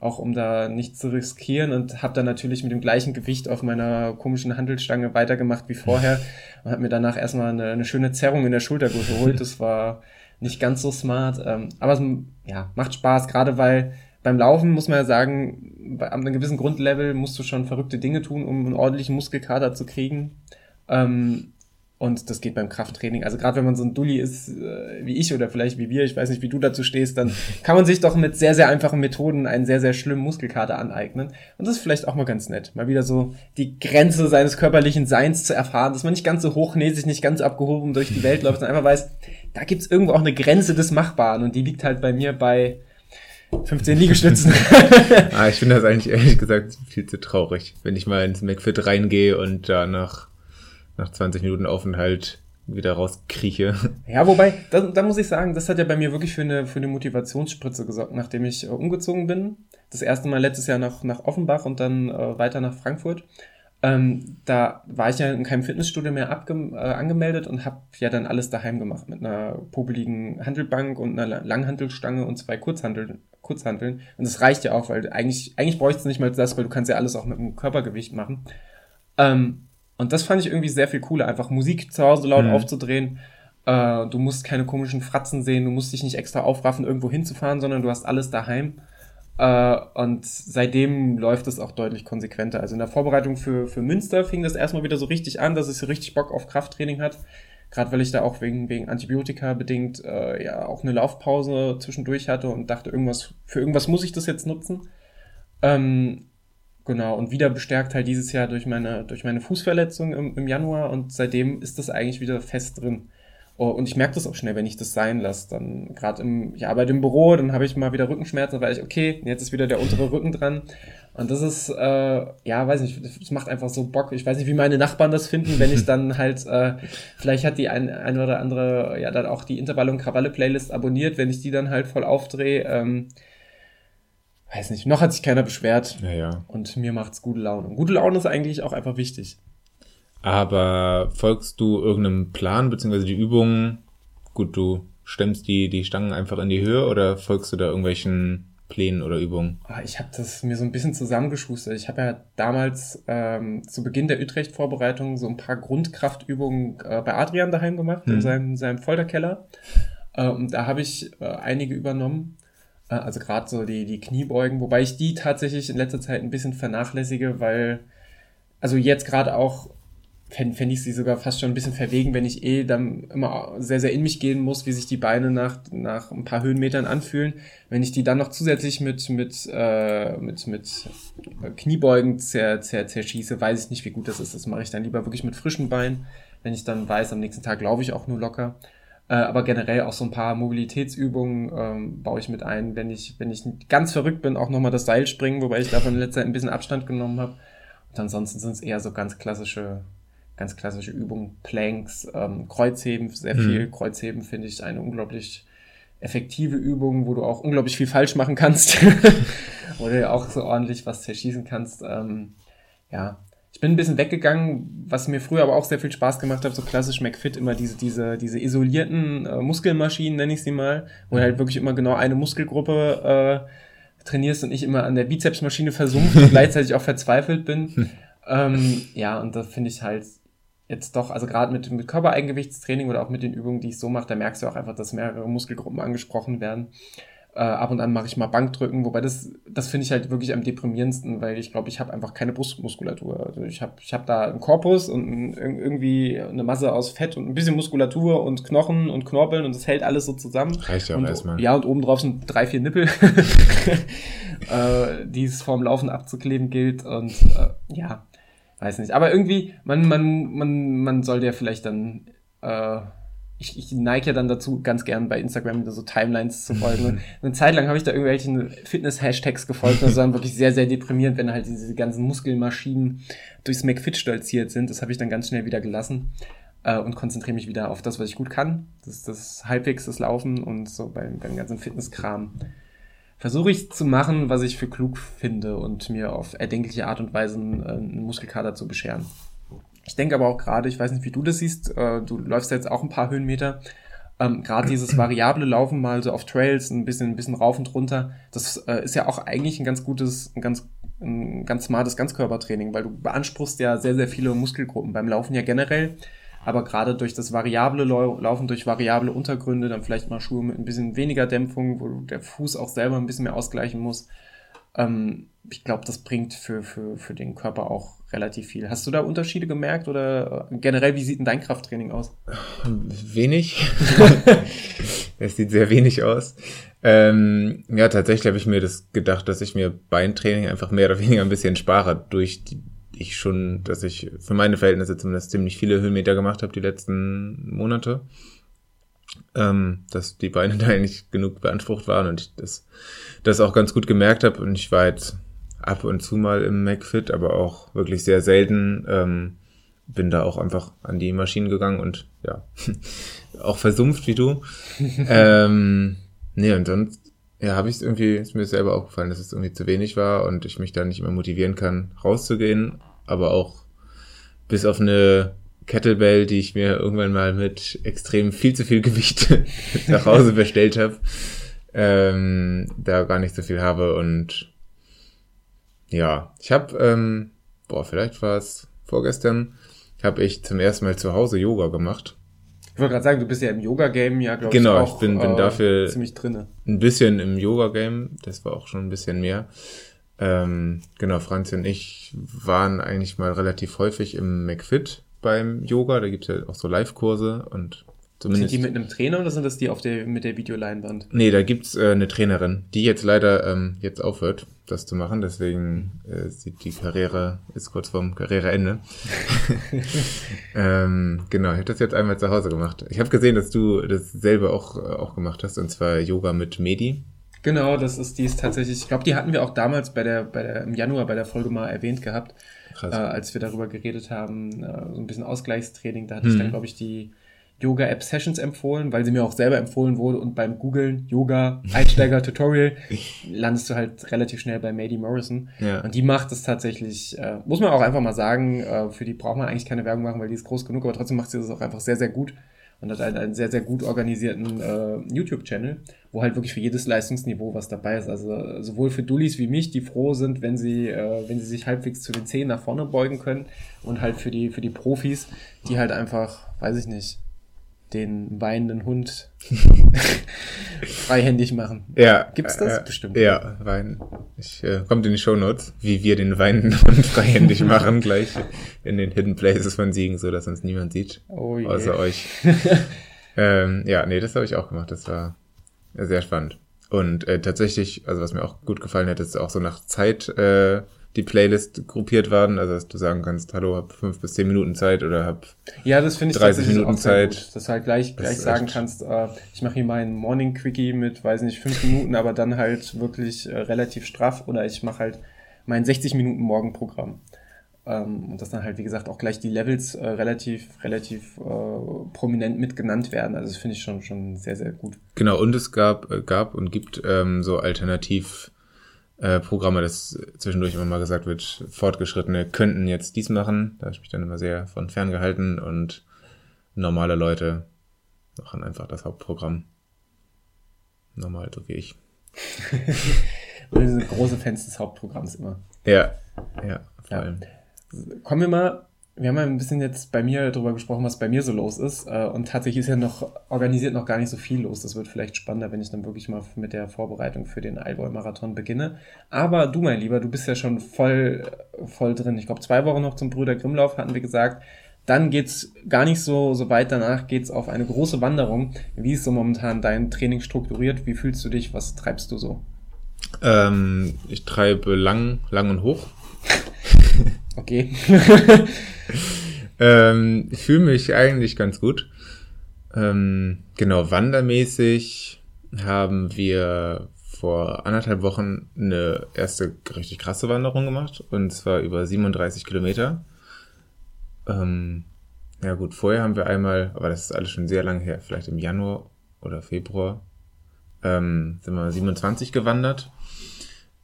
auch um da nicht zu riskieren und habe dann natürlich mit dem gleichen Gewicht auf meiner komischen Handelstange weitergemacht wie vorher und habe mir danach erstmal eine, eine schöne Zerrung in der Schulter geholt. Das war nicht ganz so smart, ähm, aber es ja, macht Spaß, gerade weil beim Laufen muss man ja sagen, bei einem gewissen Grundlevel musst du schon verrückte Dinge tun, um einen ordentlichen Muskelkater zu kriegen. Ähm, und das geht beim Krafttraining. Also gerade wenn man so ein Dulli ist äh, wie ich oder vielleicht wie wir, ich weiß nicht, wie du dazu stehst, dann kann man sich doch mit sehr, sehr einfachen Methoden einen sehr, sehr schlimmen Muskelkater aneignen. Und das ist vielleicht auch mal ganz nett, mal wieder so die Grenze seines körperlichen Seins zu erfahren, dass man nicht ganz so hochnäsig, nicht ganz abgehoben durch die Welt läuft, sondern einfach weiß, da gibt's irgendwo auch eine Grenze des Machbaren und die liegt halt bei mir bei 15 Liegestützen. ah, ich finde das eigentlich ehrlich gesagt viel zu traurig, wenn ich mal ins McFit reingehe und da nach nach 20 Minuten Aufenthalt wieder rauskrieche. Ja, wobei, da, da muss ich sagen, das hat ja bei mir wirklich für eine, für eine Motivationsspritze gesorgt, nachdem ich äh, umgezogen bin. Das erste Mal letztes Jahr nach, nach Offenbach und dann äh, weiter nach Frankfurt. Ähm, da war ich ja in keinem Fitnessstudio mehr äh, angemeldet und habe ja dann alles daheim gemacht mit einer popeligen Handelbank und einer Langhantelstange und zwei Kurzhandel Kurzhanteln. Und das reicht ja auch, weil eigentlich, eigentlich bräuchte es nicht mal das, weil du kannst ja alles auch mit dem Körpergewicht machen. Ähm, und das fand ich irgendwie sehr viel cooler, einfach Musik zu Hause laut mhm. aufzudrehen. Äh, du musst keine komischen Fratzen sehen, du musst dich nicht extra aufraffen, irgendwo hinzufahren, sondern du hast alles daheim. Äh, und seitdem läuft es auch deutlich konsequenter. Also in der Vorbereitung für, für Münster fing das erstmal wieder so richtig an, dass es richtig Bock auf Krafttraining hat. Gerade weil ich da auch wegen, wegen Antibiotika bedingt äh, ja auch eine Laufpause zwischendurch hatte und dachte, irgendwas, für irgendwas muss ich das jetzt nutzen. Ähm, Genau, und wieder bestärkt halt dieses Jahr durch meine, durch meine Fußverletzung im, im Januar und seitdem ist das eigentlich wieder fest drin. Oh, und ich merke das auch schnell, wenn ich das sein lasse. Dann gerade im, ich arbeite im Büro, dann habe ich mal wieder Rückenschmerzen, weiß ich, okay, jetzt ist wieder der untere Rücken dran. Und das ist, äh, ja, weiß nicht, das macht einfach so Bock. Ich weiß nicht, wie meine Nachbarn das finden, wenn ich dann halt, äh, vielleicht hat die ein, ein oder andere, ja, dann auch die Intervall- und Krawalle-Playlist abonniert, wenn ich die dann halt voll aufdrehe. Ähm, weiß nicht, noch hat sich keiner beschwert. Ja, ja. Und mir macht's gute Laune. Und gute Laune ist eigentlich auch einfach wichtig. Aber folgst du irgendeinem Plan, beziehungsweise die Übungen? Gut, du stemmst die, die Stangen einfach in die Höhe oder folgst du da irgendwelchen Plänen oder Übungen? Ah, ich habe das mir so ein bisschen zusammengeschustert. Ich habe ja damals ähm, zu Beginn der Utrecht-Vorbereitung so ein paar Grundkraftübungen äh, bei Adrian daheim gemacht, hm. in seinem, seinem Folterkeller. Äh, und da habe ich äh, einige übernommen. Äh, also gerade so die, die Kniebeugen, wobei ich die tatsächlich in letzter Zeit ein bisschen vernachlässige, weil, also jetzt gerade auch fände fänd ich sie sogar fast schon ein bisschen verwegen, wenn ich eh dann immer sehr, sehr in mich gehen muss, wie sich die Beine nach, nach ein paar Höhenmetern anfühlen. Wenn ich die dann noch zusätzlich mit, mit, äh, mit, mit Kniebeugen zer, zer, zerschieße, weiß ich nicht, wie gut das ist. Das mache ich dann lieber wirklich mit frischen Beinen, wenn ich dann weiß, am nächsten Tag laufe ich auch nur locker. Äh, aber generell auch so ein paar Mobilitätsübungen ähm, baue ich mit ein. Wenn ich, wenn ich ganz verrückt bin, auch nochmal das Seil springen, wobei ich davon in letzter Zeit ein bisschen Abstand genommen habe. Und ansonsten sind es eher so ganz klassische ganz klassische Übung, Planks, ähm, Kreuzheben, sehr mhm. viel. Kreuzheben finde ich eine unglaublich effektive Übung, wo du auch unglaublich viel falsch machen kannst. Oder auch so ordentlich was zerschießen kannst. Ähm, ja, ich bin ein bisschen weggegangen, was mir früher aber auch sehr viel Spaß gemacht hat, so klassisch McFit, immer diese, diese, diese isolierten äh, Muskelmaschinen, nenne ich sie mal, wo du halt wirklich immer genau eine Muskelgruppe äh, trainierst und ich immer an der Bizepsmaschine versumpft und gleichzeitig auch verzweifelt bin. ähm, ja, und da finde ich halt jetzt doch, also gerade mit, mit Körpereigengewichtstraining oder auch mit den Übungen, die ich so mache, da merkst du auch einfach, dass mehrere Muskelgruppen angesprochen werden. Äh, ab und an mache ich mal Bankdrücken, wobei das, das finde ich halt wirklich am deprimierendsten, weil ich glaube, ich habe einfach keine Brustmuskulatur. Also ich habe ich hab da einen Korpus und ein, irgendwie eine Masse aus Fett und ein bisschen Muskulatur und Knochen und Knorpeln und das hält alles so zusammen. Reicht ja auch erstmal. Ja, und obendrauf sind drei, vier Nippel, äh, die es vorm Laufen abzukleben gilt und äh, ja, weiß nicht. Aber irgendwie, man, man, man, man sollte ja vielleicht dann, äh, ich, ich neige ja dann dazu, ganz gern bei Instagram so Timelines zu folgen. Und eine Zeit lang habe ich da irgendwelchen Fitness-Hashtags gefolgt und das war wirklich sehr, sehr deprimierend, wenn halt diese ganzen Muskelmaschinen durchs McFit stolziert sind. Das habe ich dann ganz schnell wieder gelassen äh, und konzentriere mich wieder auf das, was ich gut kann. Das ist das halbwegs das Laufen und so beim, beim ganzen Fitnesskram versuche ich zu machen, was ich für klug finde und mir auf erdenkliche Art und Weise einen, einen Muskelkater zu bescheren. Ich denke aber auch gerade, ich weiß nicht, wie du das siehst, äh, du läufst jetzt auch ein paar Höhenmeter. Ähm, gerade dieses variable Laufen mal so auf Trails, ein bisschen, ein bisschen rauf und runter, das äh, ist ja auch eigentlich ein ganz gutes, ein ganz, ein ganz smartes Ganzkörpertraining, weil du beanspruchst ja sehr, sehr viele Muskelgruppen beim Laufen ja generell aber gerade durch das variable Laufen, durch variable Untergründe, dann vielleicht mal Schuhe mit ein bisschen weniger Dämpfung, wo der Fuß auch selber ein bisschen mehr ausgleichen muss. Ähm, ich glaube, das bringt für, für, für den Körper auch relativ viel. Hast du da Unterschiede gemerkt oder äh, generell, wie sieht denn dein Krafttraining aus? Wenig. es sieht sehr wenig aus. Ähm, ja, tatsächlich habe ich mir das gedacht, dass ich mir Beintraining einfach mehr oder weniger ein bisschen spare durch die ich schon, dass ich für meine Verhältnisse zumindest ziemlich viele Höhenmeter gemacht habe die letzten Monate. Ähm, dass die Beine da eigentlich genug beansprucht waren und ich das, das auch ganz gut gemerkt habe. Und ich war jetzt ab und zu mal im McFit, aber auch wirklich sehr selten. Ähm, bin da auch einfach an die Maschinen gegangen und ja, auch versumpft wie du. ähm, nee, und sonst ja, habe ich es irgendwie, ist mir selber aufgefallen, dass es irgendwie zu wenig war und ich mich da nicht mehr motivieren kann, rauszugehen aber auch bis auf eine Kettlebell, die ich mir irgendwann mal mit extrem viel zu viel Gewicht nach Hause bestellt habe, ähm, da gar nicht so viel habe und ja, ich habe, ähm, boah, vielleicht war es vorgestern, habe ich zum ersten Mal zu Hause Yoga gemacht. Ich wollte gerade sagen, du bist ja im Yoga-Game ja, glaube genau, ich, auch, ich bin, bin äh, dafür ziemlich drinne. Ein bisschen im Yoga-Game, das war auch schon ein bisschen mehr. Ähm, genau, Franzi und ich waren eigentlich mal relativ häufig im McFit beim Yoga. Da gibt's ja auch so Live-Kurse und zumindest. Sind die mit einem Trainer oder sind das die auf der, mit der Videoleinwand? Nee, da gibt's äh, eine Trainerin, die jetzt leider ähm, jetzt aufhört, das zu machen. Deswegen äh, sieht die Karriere, ist kurz vorm Karriereende. ähm, genau, ich habe das jetzt einmal zu Hause gemacht. Ich habe gesehen, dass du das selber auch, äh, auch gemacht hast, und zwar Yoga mit Medi. Genau, das ist die ist tatsächlich. Ich glaube, die hatten wir auch damals bei der, bei der im Januar bei der Folge mal erwähnt gehabt, äh, als wir darüber geredet haben, äh, so ein bisschen Ausgleichstraining. Da hatte hm. ich dann mhm. glaube ich die Yoga App Sessions empfohlen, weil sie mir auch selber empfohlen wurde und beim Googlen Yoga Einsteiger Tutorial landest du halt relativ schnell bei Madie Morrison. Ja. Und die macht es tatsächlich, äh, muss man auch einfach mal sagen, äh, für die braucht man eigentlich keine Werbung machen, weil die ist groß genug, aber trotzdem macht sie das auch einfach sehr, sehr gut und hat halt einen sehr, sehr gut organisierten äh, YouTube-Channel, wo halt wirklich für jedes Leistungsniveau was dabei ist. Also sowohl für Dullis wie mich, die froh sind, wenn sie, äh, wenn sie sich halbwegs zu den Zehen nach vorne beugen können und halt für die, für die Profis, die halt einfach, weiß ich nicht, den weinenden Hund freihändig machen. Ja. Gibt's das? Äh, Bestimmt. Ja, Wein. Ich, äh, kommt in die Shownotes, wie wir den weinenden Hund freihändig machen, gleich in den Hidden Places von Siegen, so dass uns niemand sieht. Oh je. Außer euch. ähm, ja, nee, das habe ich auch gemacht. Das war sehr spannend. Und äh, tatsächlich, also was mir auch gut gefallen hat, ist auch so nach Zeit äh, die Playlist gruppiert waren. Also dass du sagen kannst, hallo, hab fünf bis zehn Minuten Zeit oder hab Ja, das finde ich 30 tatsächlich Minuten Zeit. Gut, dass du halt gleich, gleich sagen echt- kannst, äh, ich mache hier meinen Morning Quickie mit, weiß nicht, fünf Minuten, aber dann halt wirklich äh, relativ straff oder ich mache halt mein 60 Minuten Morgenprogramm. Ähm, und dass dann halt, wie gesagt, auch gleich die Levels äh, relativ, relativ äh, prominent mit genannt werden. Also das finde ich schon, schon sehr, sehr gut. Genau, und es gab, äh, gab und gibt ähm, so Alternativ äh, Programme, dass zwischendurch immer mal gesagt wird, Fortgeschrittene könnten jetzt dies machen. Da habe ich mich dann immer sehr von fern gehalten und normale Leute machen einfach das Hauptprogramm. Normal, so wie ich. Wir sind große Fans des Hauptprogramms immer. Ja, ja, vor Ja. allem. Kommen wir mal, wir haben ja ein bisschen jetzt bei mir darüber gesprochen, was bei mir so los ist. äh, Und tatsächlich ist ja noch organisiert noch gar nicht so viel los. Das wird vielleicht spannender, wenn ich dann wirklich mal mit der Vorbereitung für den Allgäu-Marathon beginne. Aber du, mein Lieber, du bist ja schon voll, voll drin. Ich glaube, zwei Wochen noch zum Brüder Grimmlauf hatten wir gesagt. Dann geht's gar nicht so, so weit danach geht's auf eine große Wanderung. Wie ist so momentan dein Training strukturiert? Wie fühlst du dich? Was treibst du so? Ähm, ich treibe lang, lang und hoch. Okay. Ähm, ich fühle mich eigentlich ganz gut. Ähm, genau, wandermäßig haben wir vor anderthalb Wochen eine erste richtig krasse Wanderung gemacht. Und zwar über 37 Kilometer. Ähm, ja gut, vorher haben wir einmal, aber das ist alles schon sehr lange her, vielleicht im Januar oder Februar, ähm, sind wir 27 gewandert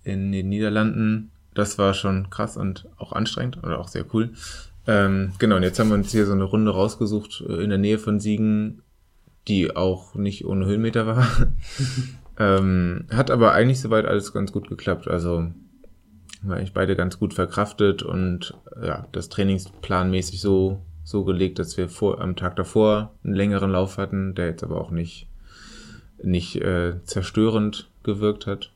in den Niederlanden. Das war schon krass und auch anstrengend oder auch sehr cool. Ähm, genau, und jetzt haben wir uns hier so eine Runde rausgesucht äh, in der Nähe von Siegen, die auch nicht ohne Höhenmeter war. ähm, hat aber eigentlich soweit alles ganz gut geklappt. Also haben wir eigentlich beide ganz gut verkraftet und ja, das Trainingsplanmäßig so, so gelegt, dass wir vor, am Tag davor einen längeren Lauf hatten, der jetzt aber auch nicht, nicht äh, zerstörend gewirkt hat.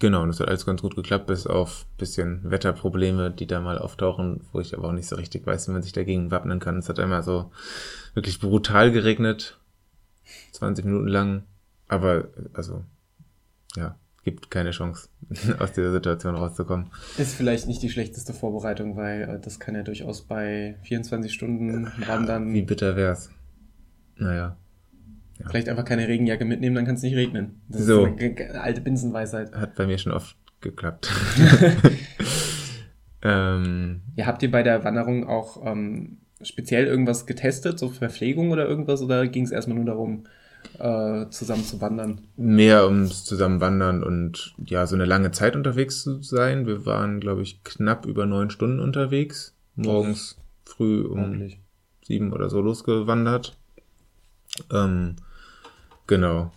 Genau, und das hat alles ganz gut geklappt, bis auf bisschen Wetterprobleme, die da mal auftauchen, wo ich aber auch nicht so richtig weiß, wie man sich dagegen wappnen kann. Es hat einmal so wirklich brutal geregnet, 20 Minuten lang, aber also ja, gibt keine Chance, aus dieser Situation rauszukommen. Ist vielleicht nicht die schlechteste Vorbereitung, weil äh, das kann ja durchaus bei 24 Stunden Wandern Wie bitter wär's. Naja, vielleicht einfach keine Regenjacke mitnehmen, dann kann es nicht regnen. Das So. ist eine, alte Binsenweisheit. hat bei mir schon oft geklappt. ähm, Ja, habt ihr bei der Wanderung auch ähm, speziell irgendwas getestet, so Verpflegung oder irgendwas, oder ging es erstmal nur darum, äh, zusammen zu wandern? mehr ums Zusammenwandern und ja, so eine lange Zeit unterwegs zu sein. Wir waren, glaube ich, knapp über neun Stunden unterwegs. Morgens früh um Ordentlich. sieben oder so losgewandert. Ähm, genau.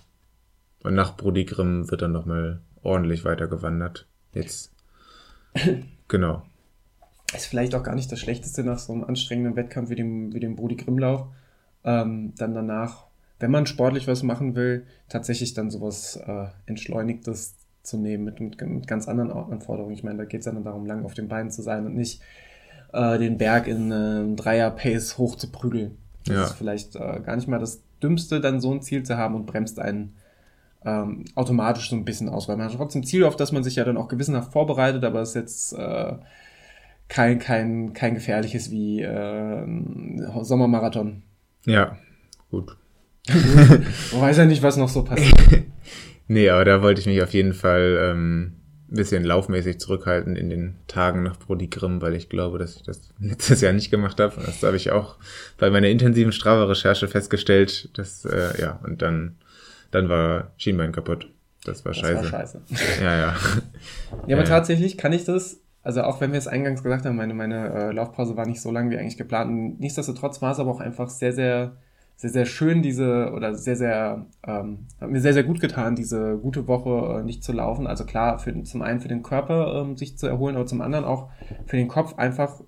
Und nach Brodigrim wird dann nochmal ordentlich weitergewandert. Jetzt. Genau. Ist vielleicht auch gar nicht das Schlechteste nach so einem anstrengenden Wettkampf wie dem, wie dem Brudi Grimmlauf. Ähm, dann danach, wenn man sportlich was machen will, tatsächlich dann sowas äh, Entschleunigtes zu nehmen mit, mit, mit ganz anderen Anforderungen. Ich meine, da geht es ja dann darum, lang auf den Beinen zu sein und nicht äh, den Berg in äh, Dreier-Pace hoch zu prügeln. Das Ja. ist vielleicht äh, gar nicht mal das Dümmste, dann so ein Ziel zu haben und bremst einen ähm, automatisch so ein bisschen aus, weil man hat trotzdem Ziel, auf das man sich ja dann auch gewissenhaft vorbereitet, aber es ist jetzt äh, kein, kein, kein gefährliches wie äh, Sommermarathon. Ja, gut. Man weiß ja nicht, was noch so passiert. Nee, aber da wollte ich mich auf jeden Fall ähm, bisschen laufmäßig zurückhalten in den Tagen nach Brodigrim, weil ich glaube, dass ich das letztes Jahr nicht gemacht habe. Das habe ich auch bei meiner intensiven Strava-Recherche festgestellt. Dass, äh, ja, und dann, dann war Schienbein kaputt. Das war Das scheiße. war scheiße. Ja, ja. Ja, aber Ja. tatsächlich kann ich das, also auch wenn wir es eingangs gesagt haben, meine, meine äh, Laufpause war nicht so lang wie eigentlich geplant. Und nichtsdestotrotz war es aber auch einfach sehr, sehr, sehr, sehr schön, diese, oder sehr, sehr, ähm, hat mir sehr, sehr gut getan, diese gute Woche äh, nicht zu laufen. Also klar, für, zum einen für den Körper ähm, sich zu erholen, aber zum anderen auch für den Kopf einfach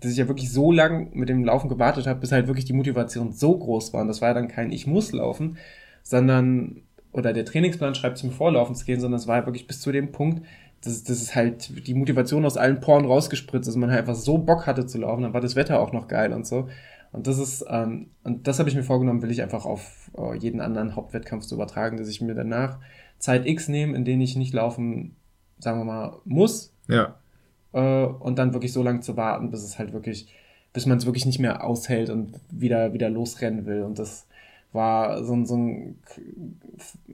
dass ich ja wirklich so lang mit dem Laufen gewartet habe, bis halt wirklich die Motivation so groß war. Und das war ja dann kein Ich muss laufen, sondern, oder der Trainingsplan schreibt es mir vor, laufen zu gehen, sondern es war ja wirklich bis zu dem Punkt, dass, dass es halt die Motivation aus allen Poren rausgespritzt ist, man halt einfach so Bock hatte zu laufen, dann war das Wetter auch noch geil und so. Und das ist, ähm, und das habe ich mir vorgenommen, will ich einfach auf uh, jeden anderen Hauptwettkampf zu übertragen, dass ich mir danach Zeit X nehme, in denen ich nicht laufen, sagen wir mal, muss. Ja. Äh, und dann wirklich so lange zu warten, bis es halt wirklich, bis man es wirklich nicht mehr aushält und wieder, wieder losrennen will. Und das war so ein, so ein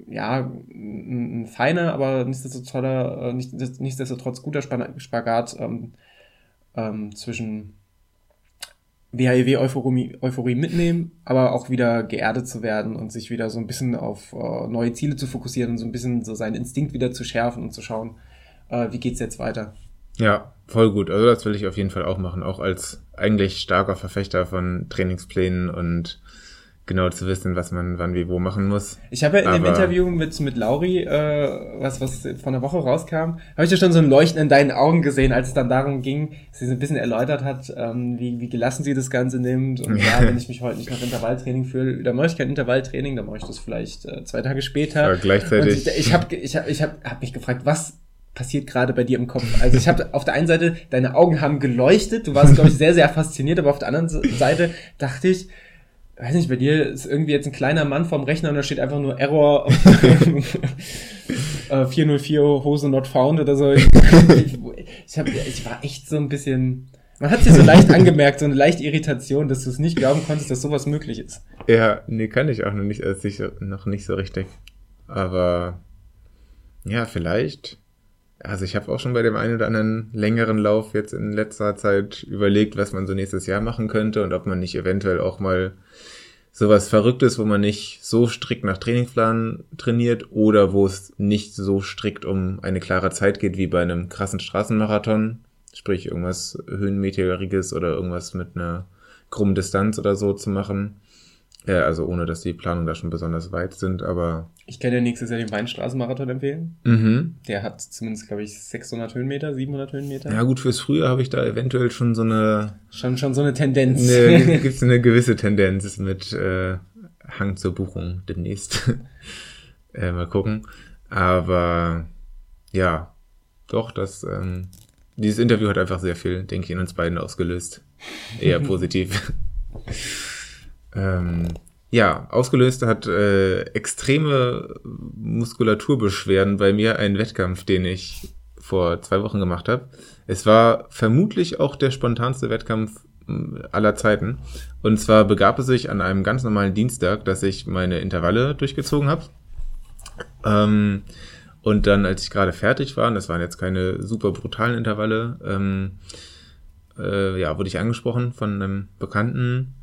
ja, ein, ein feiner, aber nichtsdestotrotz, äh, nicht, nichtsdestotrotz guter Spagat ähm, ähm, zwischen WHEW-Euphorie Euphorie mitnehmen, aber auch wieder geerdet zu werden und sich wieder so ein bisschen auf äh, neue Ziele zu fokussieren und so ein bisschen so seinen Instinkt wieder zu schärfen und zu schauen, äh, wie geht's jetzt weiter. Ja, voll gut. Also das will ich auf jeden Fall auch machen, auch als eigentlich starker Verfechter von Trainingsplänen und genau zu wissen, was man wann wie wo machen muss. Ich habe ja in Aber dem Interview mit mit Lauri, äh, was was vor einer Woche rauskam, habe ich ja schon so ein Leuchten in deinen Augen gesehen, als es dann darum ging, sie so ein bisschen erläutert hat, ähm, wie wie gelassen sie das Ganze nimmt und ja, wenn ich mich heute nicht nach Intervalltraining fühle, dann mache ich kein Intervalltraining, dann mache ich das vielleicht äh, zwei Tage später. Aber gleichzeitig. Und ich habe ich habe ich habe hab mich gefragt, was passiert gerade bei dir im Kopf? Also ich habe auf der einen Seite, deine Augen haben geleuchtet, du warst, glaube ich, sehr, sehr fasziniert, aber auf der anderen Seite dachte ich, weiß nicht, bei dir ist irgendwie jetzt ein kleiner Mann vorm Rechner und da steht einfach nur Error 404 äh, Hose not found oder so. Ich, ich, hab, ich war echt so ein bisschen, man hat sich so leicht angemerkt, so eine leichte Irritation, dass du es nicht glauben konntest, dass sowas möglich ist. Ja, nee, kann ich auch noch nicht, also ich, noch nicht so richtig. Aber ja, vielleicht also ich habe auch schon bei dem einen oder anderen längeren Lauf jetzt in letzter Zeit überlegt, was man so nächstes Jahr machen könnte und ob man nicht eventuell auch mal sowas Verrücktes, wo man nicht so strikt nach Trainingsplan trainiert oder wo es nicht so strikt um eine klare Zeit geht wie bei einem krassen Straßenmarathon, sprich irgendwas Höhenmeteriges oder irgendwas mit einer krummen Distanz oder so zu machen. Ja, also ohne, dass die Planungen da schon besonders weit sind, aber... Ich kann dir nächstes Jahr den Weinstraßenmarathon empfehlen. Mhm. Der hat zumindest, glaube ich, 600 Höhenmeter, 700 Höhenmeter. Ja gut, fürs Frühjahr habe ich da eventuell schon so eine... Schon, schon so eine Tendenz. Ne, Gibt es eine gewisse Tendenz mit äh, Hang zur Buchung demnächst. äh, mal gucken. Aber ja, doch, das... Ähm, dieses Interview hat einfach sehr viel, denke ich, in uns beiden ausgelöst. Eher positiv. Ähm, ja, ausgelöst hat äh, extreme Muskulaturbeschwerden bei mir ein Wettkampf, den ich vor zwei Wochen gemacht habe. Es war vermutlich auch der spontanste Wettkampf hm, aller Zeiten. Und zwar begab es sich an einem ganz normalen Dienstag, dass ich meine Intervalle durchgezogen habe. Ähm, und dann, als ich gerade fertig war, und das waren jetzt keine super brutalen Intervalle, ähm, äh, ja, wurde ich angesprochen von einem Bekannten,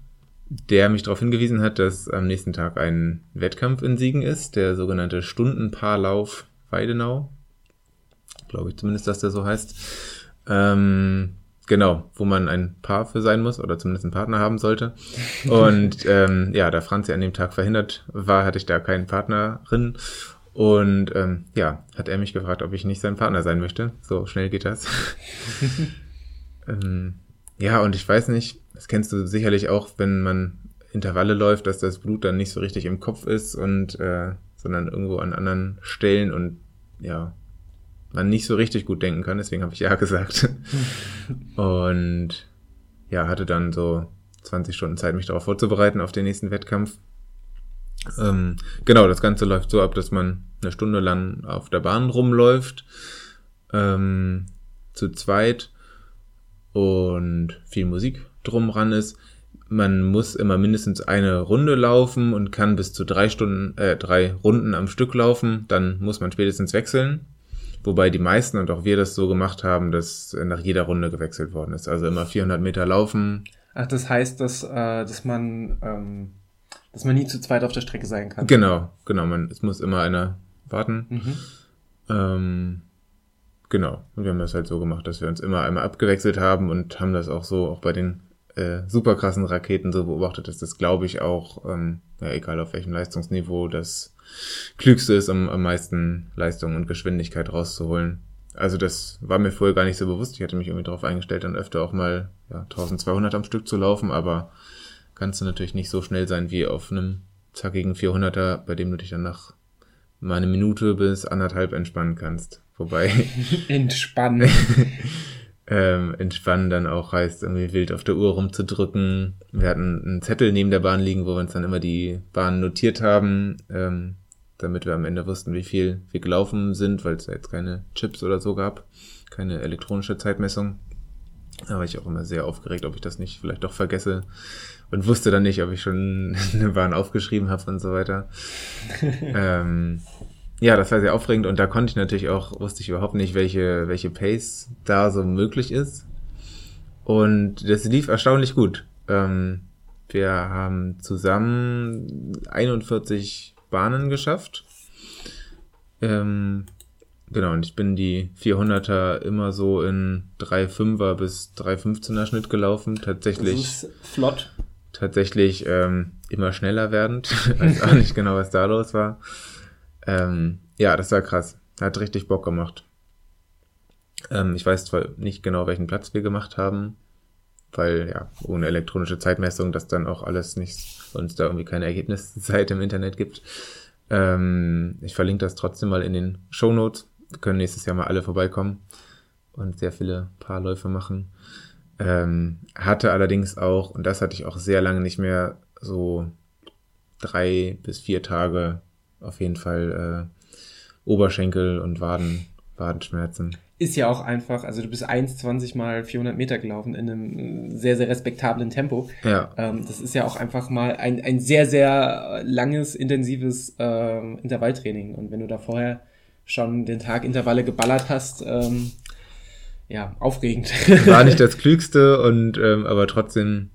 der mich darauf hingewiesen hat, dass am nächsten Tag ein Wettkampf in Siegen ist, der sogenannte Stundenpaarlauf Weidenau. Glaube ich zumindest, dass der so heißt. Ähm, genau, wo man ein Paar für sein muss oder zumindest einen Partner haben sollte. Und ähm, ja, da Franzi an dem Tag verhindert war, hatte ich da keinen Partnerin. Und ähm, ja, hat er mich gefragt, ob ich nicht sein Partner sein möchte. So schnell geht das. ähm, ja, und ich weiß nicht, das kennst du sicherlich auch, wenn man Intervalle läuft, dass das Blut dann nicht so richtig im Kopf ist und äh, sondern irgendwo an anderen Stellen und ja, man nicht so richtig gut denken kann, deswegen habe ich ja gesagt. und ja, hatte dann so 20 Stunden Zeit, mich darauf vorzubereiten, auf den nächsten Wettkampf. Ähm, genau, das Ganze läuft so ab, dass man eine Stunde lang auf der Bahn rumläuft, ähm, zu zweit und viel Musik drum ran ist. Man muss immer mindestens eine Runde laufen und kann bis zu drei Stunden, äh, drei Runden am Stück laufen. Dann muss man spätestens wechseln. Wobei die meisten und auch wir das so gemacht haben, dass nach jeder Runde gewechselt worden ist. Also immer 400 Meter laufen. Ach, das heißt, dass, äh, dass man, ähm, dass man nie zu zweit auf der Strecke sein kann. Genau, genau. Man, es muss immer einer warten. Mhm. Ähm, genau. Und wir haben das halt so gemacht, dass wir uns immer einmal abgewechselt haben und haben das auch so auch bei den äh, super krassen Raketen so beobachtet, dass das, glaube ich, auch, ähm, ja, egal auf welchem Leistungsniveau, das Klügste ist, um am meisten Leistung und Geschwindigkeit rauszuholen. Also das war mir vorher gar nicht so bewusst. Ich hatte mich irgendwie darauf eingestellt, dann öfter auch mal ja, 1200 am Stück zu laufen, aber kannst du natürlich nicht so schnell sein wie auf einem zackigen 400er, bei dem du dich dann nach mal eine Minute bis anderthalb entspannen kannst. Wobei. entspannen. ähm, entspannen dann auch heißt, irgendwie wild auf der Uhr rumzudrücken. Wir hatten einen Zettel neben der Bahn liegen, wo wir uns dann immer die Bahn notiert haben, ähm, damit wir am Ende wussten, wie viel wir gelaufen sind, weil es ja jetzt keine Chips oder so gab, keine elektronische Zeitmessung. Da war ich auch immer sehr aufgeregt, ob ich das nicht vielleicht doch vergesse und wusste dann nicht, ob ich schon eine Bahn aufgeschrieben habe und so weiter. ähm, ja, das war sehr aufregend und da konnte ich natürlich auch, wusste ich überhaupt nicht, welche, welche Pace da so möglich ist. Und das lief erstaunlich gut. Ähm, wir haben zusammen 41 Bahnen geschafft. Ähm, genau, und ich bin die 400er immer so in 3,5er bis 3,15er Schnitt gelaufen. Tatsächlich. Das ist flott. Tatsächlich ähm, immer schneller werdend. weiß auch nicht genau, was da los war. Ähm, ja, das war krass. Hat richtig Bock gemacht. Ähm, ich weiß zwar nicht genau, welchen Platz wir gemacht haben, weil ja, ohne elektronische Zeitmessung das dann auch alles nicht, uns da irgendwie keine Ergebniszeit im Internet gibt. Ähm, ich verlinke das trotzdem mal in den Show Notes. Wir können nächstes Jahr mal alle vorbeikommen und sehr viele Paarläufe machen. Ähm, hatte allerdings auch, und das hatte ich auch sehr lange nicht mehr, so drei bis vier Tage auf jeden Fall äh, Oberschenkel und Waden, Wadenschmerzen. Ist ja auch einfach, also du bist 1,20 mal 400 Meter gelaufen in einem sehr, sehr respektablen Tempo. Ja. Ähm, das ist ja auch einfach mal ein, ein sehr, sehr langes, intensives äh, Intervalltraining. Und wenn du da vorher schon den Tag Intervalle geballert hast, ähm, ja, aufregend. War nicht das Klügste und ähm, aber trotzdem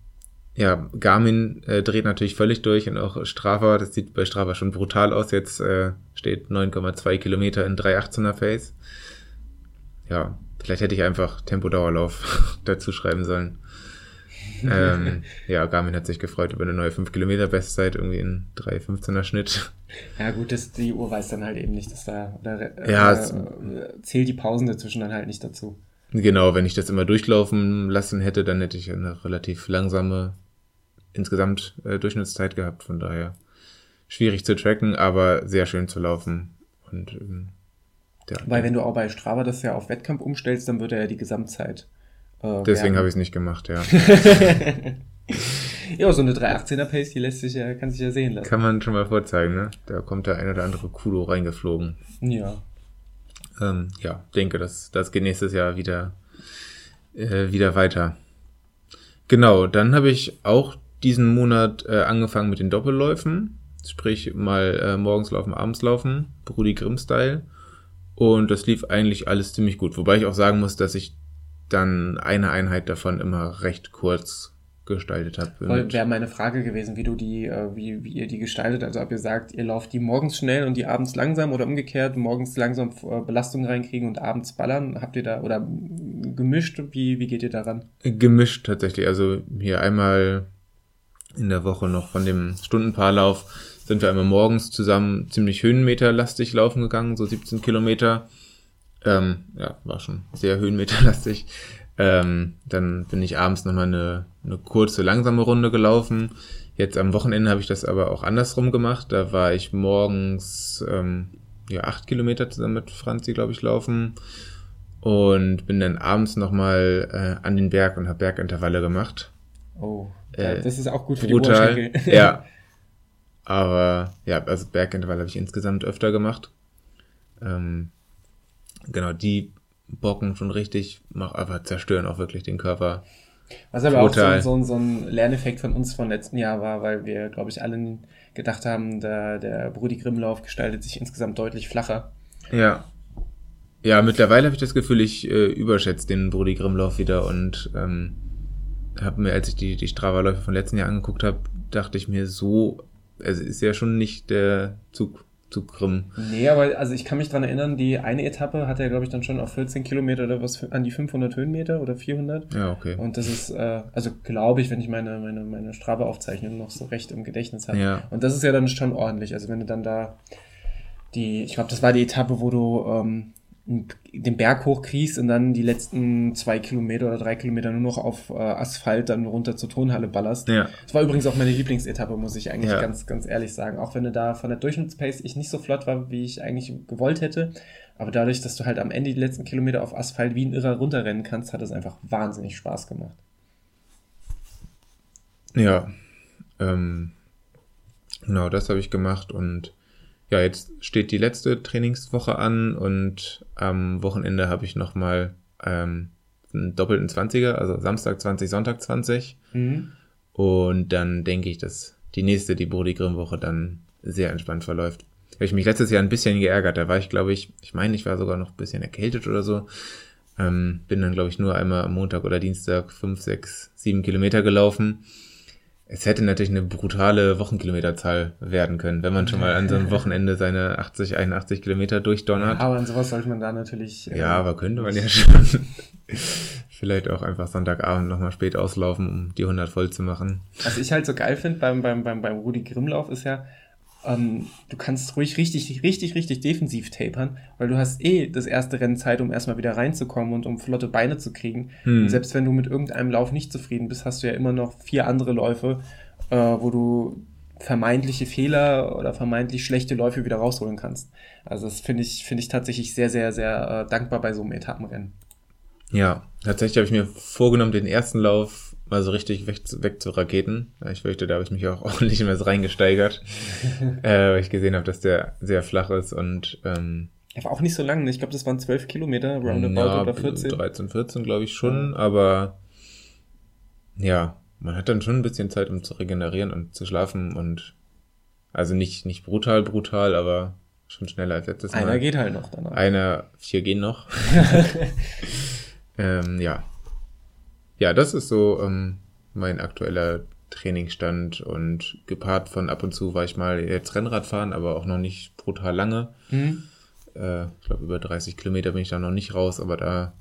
ja, Garmin äh, dreht natürlich völlig durch und auch Strava, das sieht bei Strava schon brutal aus. Jetzt äh, steht 9,2 Kilometer in 3,18er Face. Ja, vielleicht hätte ich einfach Tempodauerlauf dazu schreiben sollen. ähm, ja, Garmin hat sich gefreut über eine neue 5 Kilometer Bestzeit, irgendwie in 3,15er Schnitt. Ja, gut, das, die Uhr weiß dann halt eben nicht, dass da, äh, ja, äh, zählt die Pausen dazwischen dann halt nicht dazu. Genau, wenn ich das immer durchlaufen lassen hätte, dann hätte ich eine relativ langsame insgesamt äh, Durchschnittszeit gehabt, von daher schwierig zu tracken, aber sehr schön zu laufen. Und ähm, ja, Weil wenn du auch bei Strava das ja auf Wettkampf umstellst, dann wird er ja die Gesamtzeit. Äh, Deswegen habe ich es nicht gemacht, ja. ja, so eine 318er Pace, die lässt sich ja, kann sich ja sehen lassen. Kann man schon mal vorzeigen, ne? Da kommt der ein oder andere Kudo reingeflogen. Ja. Ähm, ja, denke, das, das geht nächstes Jahr wieder, äh, wieder weiter. Genau, dann habe ich auch diesen Monat äh, angefangen mit den Doppelläufen. Sprich, mal äh, morgens laufen, abends laufen. Brudi Grimm-Style. Und das lief eigentlich alles ziemlich gut. Wobei ich auch sagen muss, dass ich dann eine Einheit davon immer recht kurz gestaltet habe. Wäre meine Frage gewesen, wie du die, äh, wie, wie ihr die gestaltet. Also ob ihr sagt, ihr lauft die morgens schnell und die abends langsam oder umgekehrt, morgens langsam äh, Belastung reinkriegen und abends ballern. Habt ihr da oder gemischt? Wie, wie geht ihr daran? Gemischt tatsächlich. Also hier einmal in der Woche noch von dem Stundenpaarlauf sind wir einmal morgens zusammen ziemlich höhenmeterlastig laufen gegangen, so 17 Kilometer. Ähm, ja, war schon sehr höhenmeterlastig. Ähm, dann bin ich abends nochmal eine, eine kurze, langsame Runde gelaufen. Jetzt am Wochenende habe ich das aber auch andersrum gemacht. Da war ich morgens ähm, ja acht Kilometer zusammen mit Franzi, glaube ich, laufen und bin dann abends nochmal äh, an den Berg und habe Bergintervalle gemacht. Oh, äh, das ist auch gut für brutal. die Oberschenkel. Ja. Aber ja, also Bergintervall habe ich insgesamt öfter gemacht. Ähm, genau, die bocken schon richtig, mach, aber zerstören auch wirklich den Körper. Was aber brutal. auch so, so, so ein Lerneffekt von uns von letzten Jahr war, weil wir, glaube ich, alle gedacht haben, der, der Brudi Grimmlauf gestaltet sich insgesamt deutlich flacher. Ja. Ja, mittlerweile habe ich das Gefühl, ich äh, überschätze den Brudi Grimmlauf wieder und ähm, habe mir, als ich die, die Strava-Läufe von letzten Jahr angeguckt habe, dachte ich mir so, also ist ja schon nicht der Zug, Zug Grimm. Nee, aber also ich kann mich dran erinnern, die eine Etappe hat er, glaube ich, dann schon auf 14 Kilometer oder was an die 500 Höhenmeter oder 400. Ja, okay. Und das ist, äh, also glaube ich, wenn ich meine, meine, meine Strava-Aufzeichnung noch so recht im Gedächtnis habe. Ja. Und das ist ja dann schon ordentlich. Also wenn du dann da die, ich glaube, das war die Etappe, wo du ähm, den Berg hochkriechst und dann die letzten zwei Kilometer oder drei Kilometer nur noch auf äh, Asphalt dann runter zur Turnhalle ballerst. Ja. Das war übrigens auch meine Lieblingsetappe, muss ich eigentlich ja. ganz, ganz ehrlich sagen. Auch wenn du da von der Durchschnittspace ich nicht so flott war, wie ich eigentlich gewollt hätte. Aber dadurch, dass du halt am Ende die letzten Kilometer auf Asphalt wie ein Irrer runterrennen kannst, hat es einfach wahnsinnig Spaß gemacht. Ja, ähm, genau, das habe ich gemacht und ja, jetzt steht die letzte Trainingswoche an und am Wochenende habe ich nochmal ähm, einen doppelten 20er, also Samstag 20, Sonntag 20. Mhm. Und dann denke ich, dass die nächste, die Brody Grimm Woche dann sehr entspannt verläuft. Habe ich mich letztes Jahr ein bisschen geärgert. Da war ich, glaube ich, ich meine, ich war sogar noch ein bisschen erkältet oder so. Ähm, bin dann, glaube ich, nur einmal am Montag oder Dienstag fünf, sechs, sieben Kilometer gelaufen es hätte natürlich eine brutale Wochenkilometerzahl werden können, wenn man schon mal an so einem Wochenende seine 80, 81 Kilometer durchdonnert. Ja, aber an sowas sollte man da natürlich. Äh, ja, aber könnte man ja schon. Vielleicht auch einfach Sonntagabend nochmal spät auslaufen, um die 100 voll zu machen. Was ich halt so geil finde beim, beim, beim, beim Rudi Grimmlauf ist ja, ähm, du kannst ruhig richtig, richtig, richtig defensiv tapern, weil du hast eh das erste Rennen Zeit, um erstmal wieder reinzukommen und um flotte Beine zu kriegen. Hm. Selbst wenn du mit irgendeinem Lauf nicht zufrieden bist, hast du ja immer noch vier andere Läufe, äh, wo du vermeintliche Fehler oder vermeintlich schlechte Läufe wieder rausholen kannst. Also das finde ich, finde ich tatsächlich sehr, sehr, sehr äh, dankbar bei so einem Etappenrennen. Ja, tatsächlich habe ich mir vorgenommen, den ersten Lauf mal so richtig weg, weg zu Raketen. Ich fürchte, da habe ich mich auch ordentlich in was reingesteigert, äh, weil ich gesehen habe, dass der sehr flach ist und ähm, er war auch nicht so lang, ne? ich glaube, das waren 12 Kilometer, roundabout ja, oder 14. 13, 14 glaube ich schon, ja. aber ja, man hat dann schon ein bisschen Zeit, um zu regenerieren und zu schlafen und also nicht, nicht brutal, brutal, aber schon schneller als letztes Mal. Einer geht halt noch danach. Einer, vier gehen noch. ähm, ja, ja, das ist so ähm, mein aktueller Trainingsstand und gepaart von ab und zu war ich mal jetzt Rennrad fahren, aber auch noch nicht brutal lange. Mhm. Äh, ich glaube, über 30 Kilometer bin ich da noch nicht raus, aber da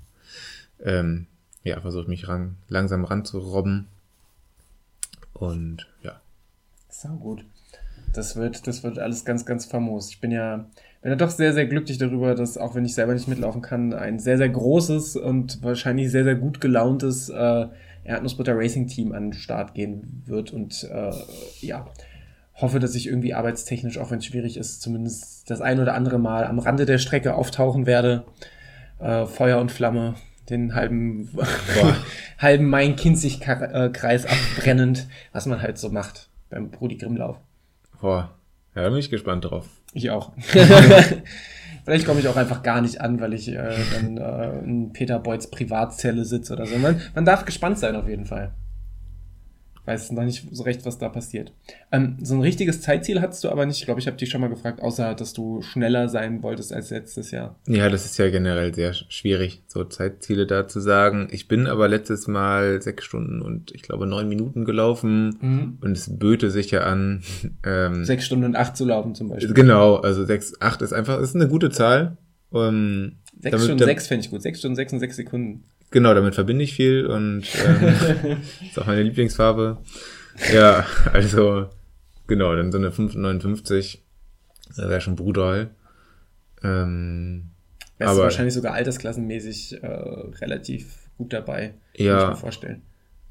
ähm, ja, versuche ich mich ran, langsam ranzurobben. Und ja. So gut. Das wird, das wird alles ganz, ganz famos. Ich bin ja, bin ja doch sehr, sehr glücklich darüber, dass, auch wenn ich selber nicht mitlaufen kann, ein sehr, sehr großes und wahrscheinlich sehr, sehr gut gelauntes äh, Erdnussbutter Racing Team an den Start gehen wird. Und äh, ja, hoffe, dass ich irgendwie arbeitstechnisch, auch wenn es schwierig ist, zumindest das ein oder andere Mal am Rande der Strecke auftauchen werde. Äh, Feuer und Flamme, den halben, halben Main-Kinzig-Kreis abbrennend, was man halt so macht beim Brudi Grimmlauf. Boah, ja, da bin ich gespannt drauf. Ich auch. Vielleicht komme ich auch einfach gar nicht an, weil ich äh, dann äh, in Peter Beuts Privatzelle sitze oder so. Man, man darf gespannt sein auf jeden Fall weiß noch nicht so recht, was da passiert. Ähm, so ein richtiges Zeitziel hattest du aber nicht. Ich glaube, ich habe dich schon mal gefragt, außer dass du schneller sein wolltest als letztes Jahr. Ja, das ist ja generell sehr schwierig, so Zeitziele da zu sagen. Ich bin aber letztes Mal sechs Stunden und ich glaube neun Minuten gelaufen mhm. und es böte sich ja an. Ähm, sechs Stunden und acht zu laufen zum Beispiel. Genau, also sechs, acht ist einfach, ist eine gute Zahl. Um, sechs damit, Stunden sechs fände ich gut. Sechs Stunden sechs und sechs Sekunden. Genau, damit verbinde ich viel und ähm, ist auch meine Lieblingsfarbe. Ja, also genau, dann so eine 559 wäre schon brutal. Ähm, Wärst aber, du wahrscheinlich sogar altersklassenmäßig äh, relativ gut dabei, ja, kann ich mir vorstellen.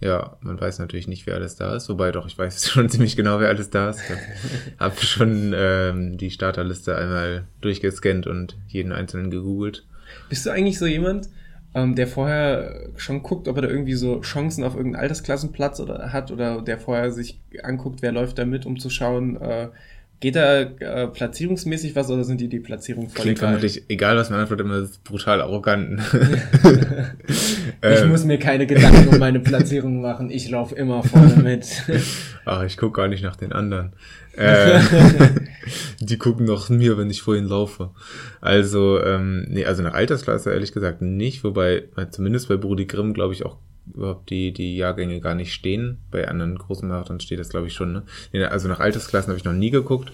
Ja, man weiß natürlich nicht, wer alles da ist, wobei doch, ich weiß schon ziemlich genau, wer alles da ist. Ich habe schon ähm, die Starterliste einmal durchgescannt und jeden einzelnen gegoogelt. Bist du eigentlich so jemand, ähm, der vorher schon guckt, ob er da irgendwie so Chancen auf irgendeinen Altersklassenplatz oder hat oder der vorher sich anguckt, wer läuft da mit, um zu schauen, äh, Geht da äh, platzierungsmäßig was oder sind die die Platzierung voll Klingt egal? vermutlich, egal was man antwortet, immer brutal arrogant. ich ähm. muss mir keine Gedanken um meine Platzierung machen. Ich laufe immer vorne mit. Ach, ich gucke gar nicht nach den anderen. Äh, die gucken nach mir, wenn ich vorhin laufe. Also, ähm, nee, also nach Altersklasse ehrlich gesagt nicht, wobei zumindest bei Brudi Grimm, glaube ich, auch überhaupt die, die Jahrgänge gar nicht stehen. Bei anderen großen Marathons steht das, glaube ich, schon. Ne? Also nach Altersklassen habe ich noch nie geguckt.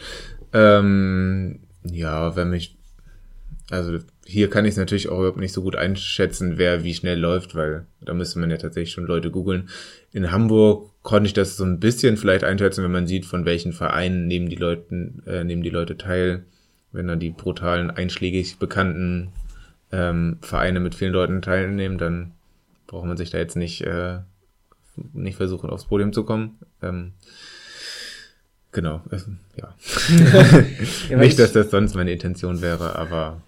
Ähm, ja, wenn mich, also hier kann ich es natürlich auch überhaupt nicht so gut einschätzen, wer wie schnell läuft, weil da müsste man ja tatsächlich schon Leute googeln. In Hamburg konnte ich das so ein bisschen vielleicht einschätzen, wenn man sieht, von welchen Vereinen nehmen die Leute, äh, nehmen die Leute teil, wenn dann die brutalen, einschlägig bekannten ähm, Vereine mit vielen Leuten teilnehmen, dann braucht man sich da jetzt nicht, äh, nicht versuchen, aufs Podium zu kommen. Ähm, genau, äh, ja. ja nicht, dass das sonst meine Intention wäre, aber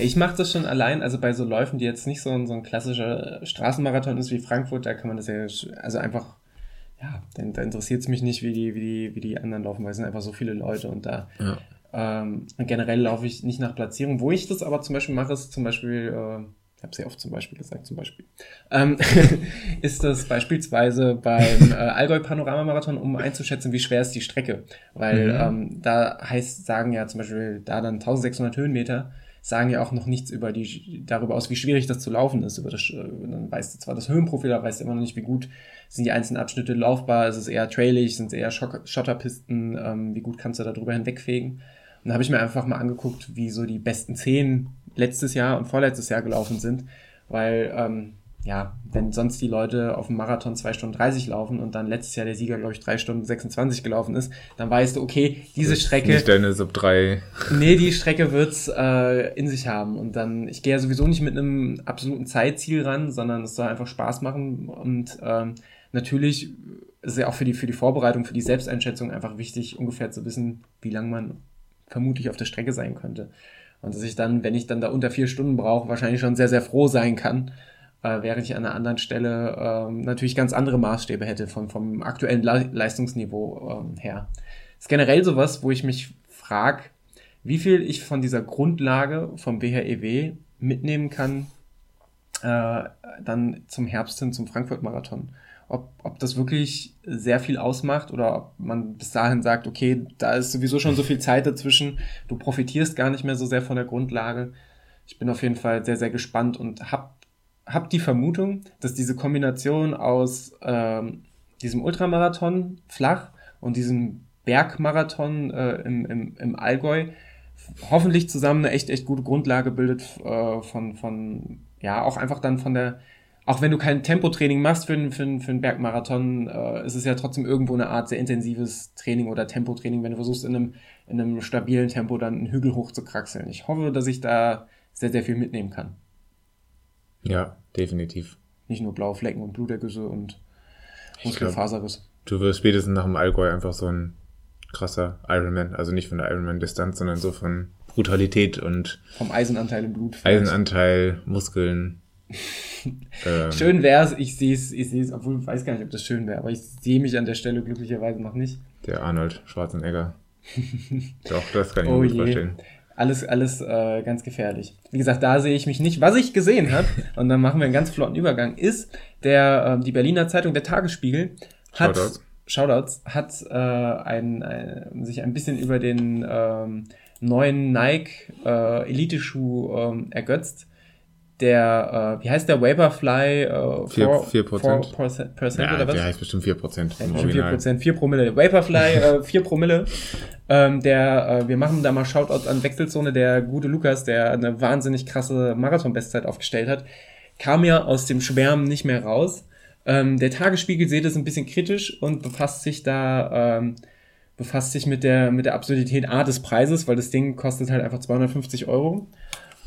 ich mache das schon allein, also bei so Läufen, die jetzt nicht so ein, so ein klassischer Straßenmarathon ist wie Frankfurt, da kann man das ja, also einfach, ja, dann, da interessiert es mich nicht, wie die, wie, die, wie die anderen laufen, weil es sind einfach so viele Leute und da ja. ähm, generell laufe ich nicht nach Platzierung. Wo ich das aber zum Beispiel mache, ist zum Beispiel, äh, ich habe sehr oft zum Beispiel gesagt, zum Beispiel, ähm, ist das beispielsweise beim äh, Allgäu Panoramamarathon, um einzuschätzen, wie schwer ist die Strecke. Weil mhm. ähm, da heißt, sagen ja zum Beispiel da dann 1600 Höhenmeter, sagen ja auch noch nichts über die, darüber aus, wie schwierig das zu laufen ist. Über das, äh, dann weißt du zwar das Höhenprofil, aber weißt immer noch nicht, wie gut sind die einzelnen Abschnitte laufbar, ist es eher trailig, sind es eher Schotterpisten, ähm, wie gut kannst du da drüber hinwegfegen. Und da habe ich mir einfach mal angeguckt, wie so die besten zehn letztes Jahr und vorletztes Jahr gelaufen sind, weil ähm, ja, wenn sonst die Leute auf dem Marathon 2 Stunden 30 laufen und dann letztes Jahr der Sieger, glaube ich, 3 Stunden 26 gelaufen ist, dann weißt du, okay, diese Strecke. Nicht deine Sub 3. Nee, die Strecke wird's äh, in sich haben. Und dann, ich gehe ja sowieso nicht mit einem absoluten Zeitziel ran, sondern es soll einfach Spaß machen. Und ähm, natürlich ist ja auch für die, für die Vorbereitung, für die Selbsteinschätzung einfach wichtig, ungefähr zu wissen, wie lang man vermutlich auf der Strecke sein könnte. Und dass ich dann, wenn ich dann da unter vier Stunden brauche, wahrscheinlich schon sehr, sehr froh sein kann äh, während ich an einer anderen Stelle äh, natürlich ganz andere Maßstäbe hätte vom, vom aktuellen Le Leistungsniveau äh, her. Das ist generell sowas, wo ich mich frage, wie viel ich von dieser Grundlage vom BHEW mitnehmen kann, äh, dann zum Herbst hin zum Frankfurt-Marathon. Ob, ob das wirklich sehr viel ausmacht oder ob man bis dahin sagt, okay, da ist sowieso schon so viel Zeit dazwischen, du profitierst gar nicht mehr so sehr von der Grundlage. Ich bin auf jeden Fall sehr, sehr gespannt und habe habe die Vermutung, dass diese Kombination aus ähm, diesem Ultramarathon flach und diesem Bergmarathon äh, im, im, im Allgäu hoffentlich zusammen eine echt, echt gute Grundlage bildet äh, von, von, ja, auch einfach dann von der, auch wenn du kein Tempotraining machst für, für, für einen Bergmarathon, äh, ist es ja trotzdem irgendwo eine Art sehr intensives Training oder Tempotraining, wenn du versuchst, in einem, in einem stabilen Tempo dann einen Hügel hoch zu kraxeln. Ich hoffe, dass ich da sehr, sehr viel mitnehmen kann. Ja, definitiv. Nicht nur blaue Flecken und Blutergüsse und Muskelfaserriss. Du wirst spätestens nach dem Allgäu einfach so ein krasser Ironman, also nicht von der Ironman-Distanz, sondern so von Brutalität und vom Eisenanteil im Blut. Vielleicht. Eisenanteil, Muskeln. ähm. Schön wär's, ich sehe es, ich sehe es, obwohl ich weiß gar nicht, ob das schön wäre, aber ich sehe mich an der Stelle glücklicherweise noch nicht. Der Arnold Schwarzenegger. Doch, das kann ich oh mir gut je. vorstellen alles, alles äh, ganz gefährlich. Wie gesagt, da sehe ich mich nicht. Was ich gesehen habe, und dann machen wir einen ganz flotten Übergang, ist der äh, die Berliner Zeitung, der Tagesspiegel, hat Shoutouts, Shoutouts hat äh, ein, ein, sich ein bisschen über den ähm, neuen Nike äh, Elite-Schuh ähm, ergötzt der, äh, wie heißt der, Vaporfly? Äh, 4, 4 Prozent. ja, oder was? Der heißt bestimmt 4 Prozent. Ja, 4 Prozent, 4 Promille. Vaporfly, äh, 4 Promille. Ähm, der, äh, wir machen da mal Shoutout an Wechselzone, der gute Lukas, der eine wahnsinnig krasse Marathon-Bestzeit aufgestellt hat, kam ja aus dem Schwärmen nicht mehr raus. Ähm, der Tagesspiegel sieht es ein bisschen kritisch und befasst sich da, ähm, befasst sich mit der, mit der Absurdität A des Preises, weil das Ding kostet halt einfach 250 Euro.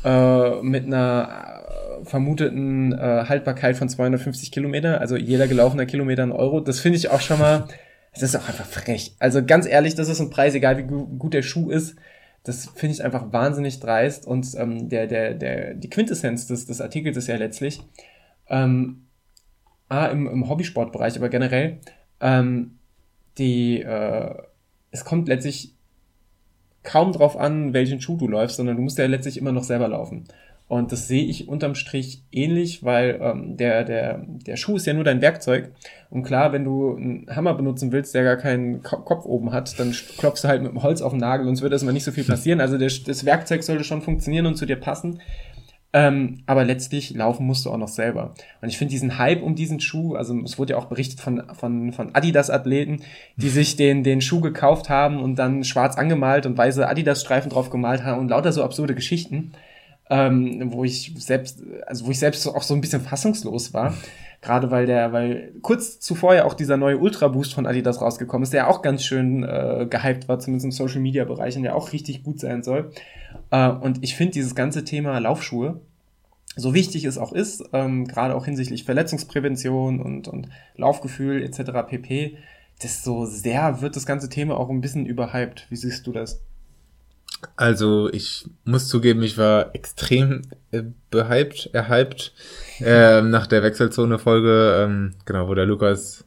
Äh, mit einer vermuteten äh, Haltbarkeit von 250 Kilometer, also jeder gelaufener Kilometer ein Euro. Das finde ich auch schon mal, das ist auch einfach frech. Also ganz ehrlich, das ist ein Preis, egal wie gut der Schuh ist. Das finde ich einfach wahnsinnig dreist und ähm, der, der, der, die Quintessenz des, des Artikels ist ja letztlich, ähm, A, im, im Hobbysportbereich, aber generell, ähm, die, äh, es kommt letztlich kaum drauf an, welchen Schuh du läufst, sondern du musst ja letztlich immer noch selber laufen. Und das sehe ich unterm Strich ähnlich, weil ähm, der, der, der Schuh ist ja nur dein Werkzeug. Und klar, wenn du einen Hammer benutzen willst, der gar keinen Kopf oben hat, dann klopfst du halt mit dem Holz auf den Nagel und es wird erstmal nicht so viel passieren. Also der, das Werkzeug sollte schon funktionieren und zu dir passen. Ähm, aber letztlich laufen musst du auch noch selber. Und ich finde diesen Hype um diesen Schuh, also es wurde ja auch berichtet von, von, von Adidas-Athleten, die sich den, den Schuh gekauft haben und dann schwarz angemalt und weiße Adidas-Streifen drauf gemalt haben und lauter so absurde Geschichten ähm, wo ich selbst, also wo ich selbst auch so ein bisschen fassungslos war. Gerade weil der, weil kurz zuvor ja auch dieser neue Ultra Boost von Adidas rausgekommen ist, der auch ganz schön äh, gehypt war, zumindest im Social Media Bereich und der auch richtig gut sein soll. Äh, und ich finde dieses ganze Thema Laufschuhe, so wichtig es auch ist, ähm, gerade auch hinsichtlich Verletzungsprävention und, und Laufgefühl etc. pp, desto sehr wird das ganze Thema auch ein bisschen überhyped. Wie siehst du das? Also ich muss zugeben, ich war extrem äh, behypt, erhyped äh, nach der Wechselzone-Folge, ähm, genau, wo der Lukas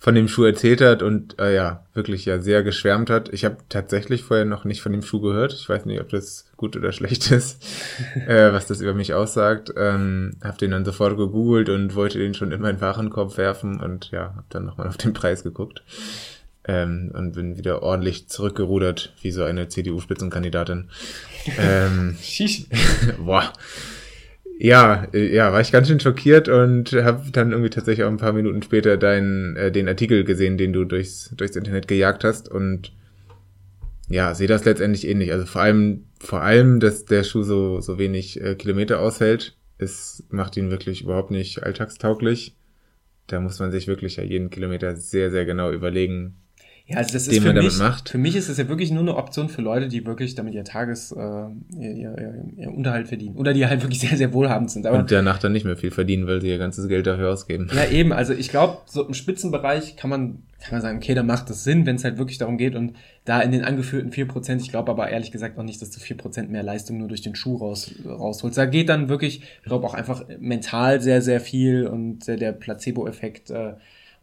von dem Schuh erzählt hat und äh, ja, wirklich ja sehr geschwärmt hat. Ich habe tatsächlich vorher noch nicht von dem Schuh gehört. Ich weiß nicht, ob das gut oder schlecht ist, äh, was das über mich aussagt. Ähm, habe den dann sofort gegoogelt und wollte den schon in meinen Warenkorb werfen und ja, habe dann nochmal auf den Preis geguckt ähm, und bin wieder ordentlich zurückgerudert, wie so eine CDU-Spitzenkandidatin. ähm, boah. Ja, äh, ja, war ich ganz schön schockiert und habe dann irgendwie tatsächlich auch ein paar Minuten später deinen äh, den Artikel gesehen, den du durchs durchs Internet gejagt hast und ja, sehe das letztendlich ähnlich. Also vor allem vor allem, dass der Schuh so so wenig äh, Kilometer aushält, es macht ihn wirklich überhaupt nicht alltagstauglich. Da muss man sich wirklich ja jeden Kilometer sehr sehr genau überlegen, ja, also das ist für mich, macht. für mich ist es ja wirklich nur eine Option für Leute, die wirklich damit ihr Tages, äh, ihr, ihr, ihr Unterhalt verdienen. Oder die halt wirklich sehr, sehr wohlhabend sind. Aber, Und danach dann nicht mehr viel verdienen, weil sie ihr ganzes Geld dafür ausgeben. Ja, eben. Also ich glaube, so im Spitzenbereich kann man, kann man sagen, okay, da macht das Sinn, wenn es halt wirklich darum geht. Und da in den angeführten vier Prozent, ich glaube aber ehrlich gesagt auch nicht, dass du vier Prozent mehr Leistung nur durch den Schuh raus, rausholst. Da geht dann wirklich, ich glaube auch einfach mental sehr, sehr viel und der Placebo-Effekt, äh,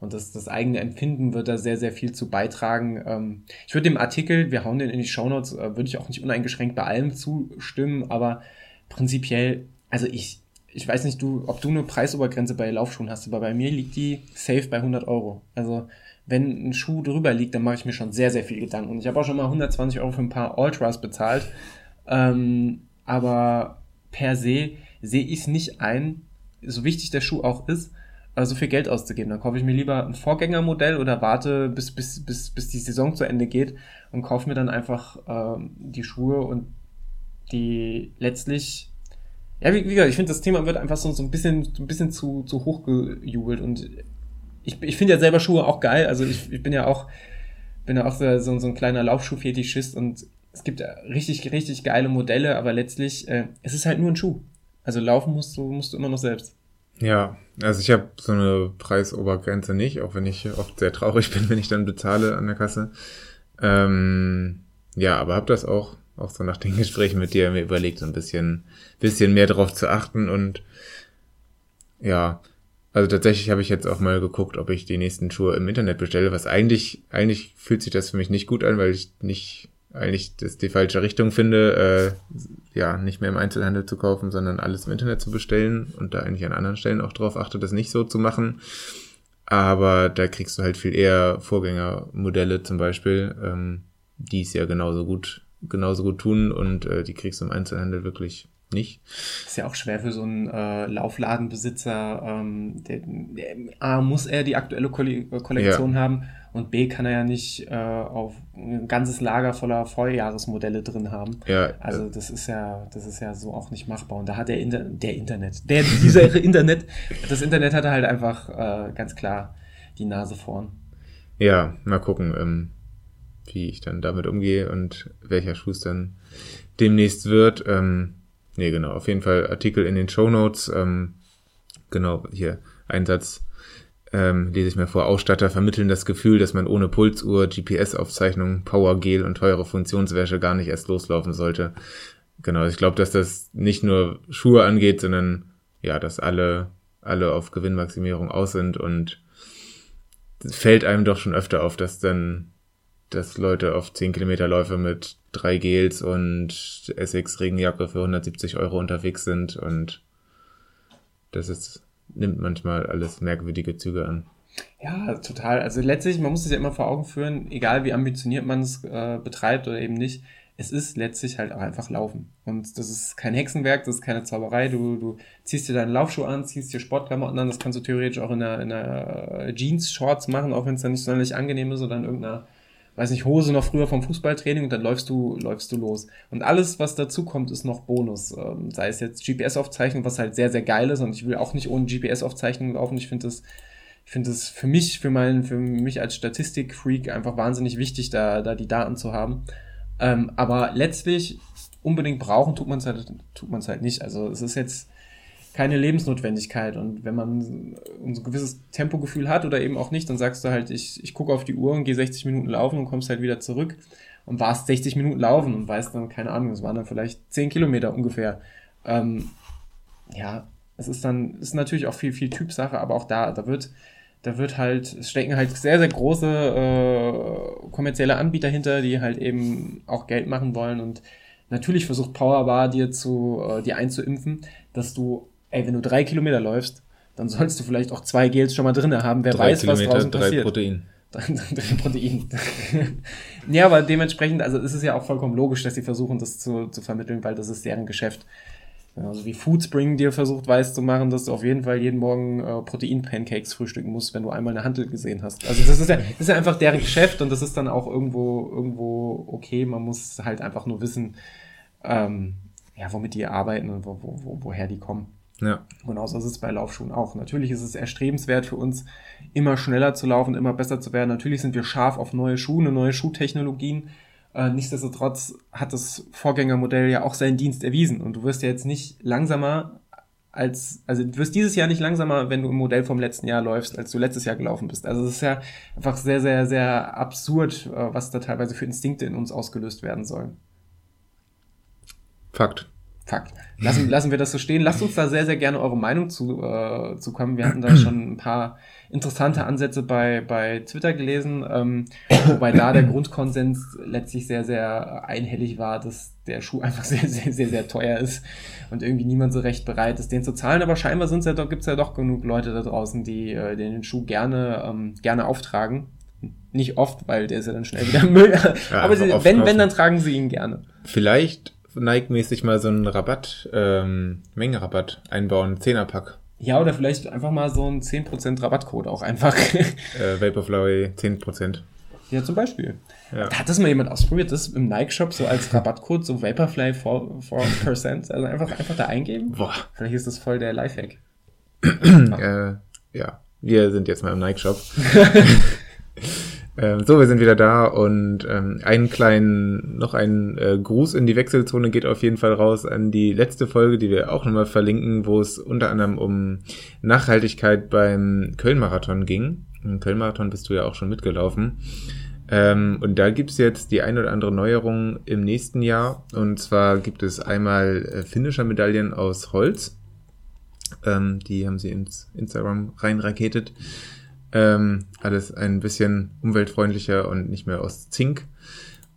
und das, das eigene Empfinden wird da sehr, sehr viel zu beitragen. Ähm, ich würde dem Artikel, wir hauen den in die Shownotes, äh, würde ich auch nicht uneingeschränkt bei allem zustimmen, aber prinzipiell, also ich, ich weiß nicht, du, ob du eine Preisobergrenze bei Laufschuhen hast, aber bei mir liegt die safe bei 100 Euro. Also wenn ein Schuh drüber liegt, dann mache ich mir schon sehr, sehr viel Gedanken. Und ich habe auch schon mal 120 Euro für ein paar Ultras bezahlt. Ähm, aber per se sehe ich es nicht ein, so wichtig der Schuh auch ist, so viel Geld auszugeben. Dann kaufe ich mir lieber ein Vorgängermodell oder warte, bis, bis, bis, bis die Saison zu Ende geht und kaufe mir dann einfach ähm, die Schuhe und die letztlich. Ja, wie, wie gesagt, ich finde, das Thema wird einfach so, so ein bisschen, so ein bisschen zu, zu hoch gejubelt und ich, ich finde ja selber Schuhe auch geil. Also ich, ich bin ja auch, bin ja auch so, so, so ein kleiner Laufschuh-Fetischist und es gibt richtig, richtig geile Modelle, aber letztlich, äh, es ist halt nur ein Schuh. Also laufen musst du, musst du immer noch selbst. Ja, also ich habe so eine Preisobergrenze nicht, auch wenn ich oft sehr traurig bin, wenn ich dann bezahle an der Kasse. Ähm, ja, aber habe das auch, auch so nach den Gesprächen mit dir mir überlegt, so ein bisschen, bisschen mehr darauf zu achten und ja, also tatsächlich habe ich jetzt auch mal geguckt, ob ich die nächsten Schuhe im Internet bestelle, was eigentlich, eigentlich fühlt sich das für mich nicht gut an, weil ich nicht eigentlich das die falsche Richtung finde, äh, ja, nicht mehr im Einzelhandel zu kaufen, sondern alles im Internet zu bestellen und da eigentlich an anderen Stellen auch drauf achte, das nicht so zu machen. Aber da kriegst du halt viel eher Vorgängermodelle zum Beispiel, ähm, die es ja genauso gut, genauso gut tun und äh, die kriegst du im Einzelhandel wirklich nicht. Ist ja auch schwer für so einen äh, Laufladenbesitzer. Ähm, der, der, A, muss er die aktuelle Kollektion ja. haben und B kann er ja nicht äh, auf ein ganzes Lager voller Vorjahresmodelle drin haben. Ja, also das ist ja, das ist ja so auch nicht machbar. Und da hat der, Inter der Internet, der dieser Internet, das Internet hat halt einfach äh, ganz klar die Nase vorn. Ja, mal gucken, ähm, wie ich dann damit umgehe und welcher Schuss dann demnächst wird. Ähm, nee, genau, auf jeden Fall Artikel in den Show Notes. Ähm, genau, hier Einsatz ähm, lese ich mir vor, Ausstatter vermitteln das Gefühl, dass man ohne Pulsuhr, GPS-Aufzeichnung, Powergel und teure Funktionswäsche gar nicht erst loslaufen sollte. Genau, ich glaube, dass das nicht nur Schuhe angeht, sondern ja, dass alle, alle auf Gewinnmaximierung aus sind und fällt einem doch schon öfter auf, dass dann, dass Leute auf 10 Kilometer Läufe mit drei Gels und Essex Regenjacke für 170 Euro unterwegs sind und das ist nimmt manchmal alles merkwürdige Züge an. Ja, total. Also letztlich, man muss sich ja immer vor Augen führen, egal wie ambitioniert man es äh, betreibt oder eben nicht, es ist letztlich halt auch einfach Laufen. Und das ist kein Hexenwerk, das ist keine Zauberei. Du, du ziehst dir deinen Laufschuh an, ziehst dir Sportklamotten an, das kannst du theoretisch auch in einer, in einer Jeans-Shorts machen, auch wenn es dann nicht sonderlich angenehm ist oder in irgendeiner weiß nicht, Hose noch früher vom Fußballtraining und dann läufst du, läufst du los. Und alles, was dazu kommt, ist noch Bonus. Ähm, sei es jetzt GPS-Aufzeichnung, was halt sehr, sehr geil ist und ich will auch nicht ohne GPS-Aufzeichnung laufen. Ich finde das, ich finde es für mich, für meinen, für mich als Statistik-Freak einfach wahnsinnig wichtig, da, da die Daten zu haben. Ähm, aber letztlich unbedingt brauchen tut man es halt, tut man es halt nicht. Also es ist jetzt, keine Lebensnotwendigkeit. Und wenn man ein gewisses Tempogefühl hat oder eben auch nicht, dann sagst du halt, ich, ich gucke auf die Uhr und gehe 60 Minuten laufen und kommst halt wieder zurück und warst 60 Minuten laufen und weißt dann, keine Ahnung, es waren dann vielleicht 10 Kilometer ungefähr. Ähm, ja, es ist dann, ist natürlich auch viel, viel Typsache, aber auch da, da wird, da wird halt, es stecken halt sehr, sehr große äh, kommerzielle Anbieter hinter, die halt eben auch Geld machen wollen und natürlich versucht Powerbar dir zu, äh, dir einzuimpfen, dass du ey, wenn du drei Kilometer läufst, dann sollst du vielleicht auch zwei Gels schon mal drin haben. Wer drei weiß, Kilometer, was draußen drei passiert. Protein. drei Protein. ja, aber dementsprechend, also es ist ja auch vollkommen logisch, dass sie versuchen, das zu, zu vermitteln, weil das ist deren Geschäft. Also wie Foodspring dir versucht weiß zu machen, dass du auf jeden Fall jeden Morgen äh, Protein-Pancakes frühstücken musst, wenn du einmal eine Handel gesehen hast. Also das ist ja, das ist ja einfach deren Geschäft und das ist dann auch irgendwo, irgendwo okay. Man muss halt einfach nur wissen, ähm, ja, womit die arbeiten und wo, wo, wo, woher die kommen. Ja. Genauso ist es bei Laufschuhen auch. Natürlich ist es erstrebenswert für uns, immer schneller zu laufen, immer besser zu werden. Natürlich sind wir scharf auf neue Schuhe, neue Schuhtechnologien. Äh, nichtsdestotrotz hat das Vorgängermodell ja auch seinen Dienst erwiesen. Und du wirst ja jetzt nicht langsamer als, also du wirst dieses Jahr nicht langsamer, wenn du im Modell vom letzten Jahr läufst, als du letztes Jahr gelaufen bist. Also es ist ja einfach sehr, sehr, sehr absurd, äh, was da teilweise für Instinkte in uns ausgelöst werden sollen. Fakt. Fakt. Lassen, lassen wir das so stehen. Lasst uns da sehr, sehr gerne eure Meinung zu, äh, zu kommen. Wir hatten da schon ein paar interessante Ansätze bei, bei Twitter gelesen, ähm, wobei da der Grundkonsens letztlich sehr, sehr einhellig war, dass der Schuh einfach sehr, sehr, sehr, sehr teuer ist und irgendwie niemand so recht bereit ist, den zu zahlen. Aber scheinbar ja doch, gibt's ja doch genug Leute da draußen, die äh, den Schuh gerne, ähm, gerne auftragen. Nicht oft, weil der ist ja dann schnell wieder Müll. Ja, Aber sie, wenn, wenn, dann tragen sie ihn gerne. Vielleicht Nike-mäßig mal so einen Rabatt, ähm, Mengenrabatt einbauen, Zehnerpack. Ja, oder vielleicht einfach mal so einen 10% Rabattcode auch einfach. äh, Vaporfly 10%. Ja, zum Beispiel. Ja. Hat das mal jemand ausprobiert, das im Nike-Shop so als Rabattcode, so Vaporfly 4%, 4% also einfach, einfach da eingeben? Boah. Vielleicht ist das voll der Lifehack. äh, ja, wir sind jetzt mal im Nike-Shop. Ähm, so, wir sind wieder da und ähm, einen kleinen, noch ein äh, Gruß in die Wechselzone geht auf jeden Fall raus an die letzte Folge, die wir auch nochmal verlinken, wo es unter anderem um Nachhaltigkeit beim Köln-Marathon ging. Im Köln-Marathon bist du ja auch schon mitgelaufen. Ähm, und da gibt's jetzt die ein oder andere Neuerung im nächsten Jahr. Und zwar gibt es einmal äh, Finisher-Medaillen aus Holz. Ähm, die haben sie ins Instagram reinraketet. Ähm, alles ein bisschen umweltfreundlicher und nicht mehr aus Zink.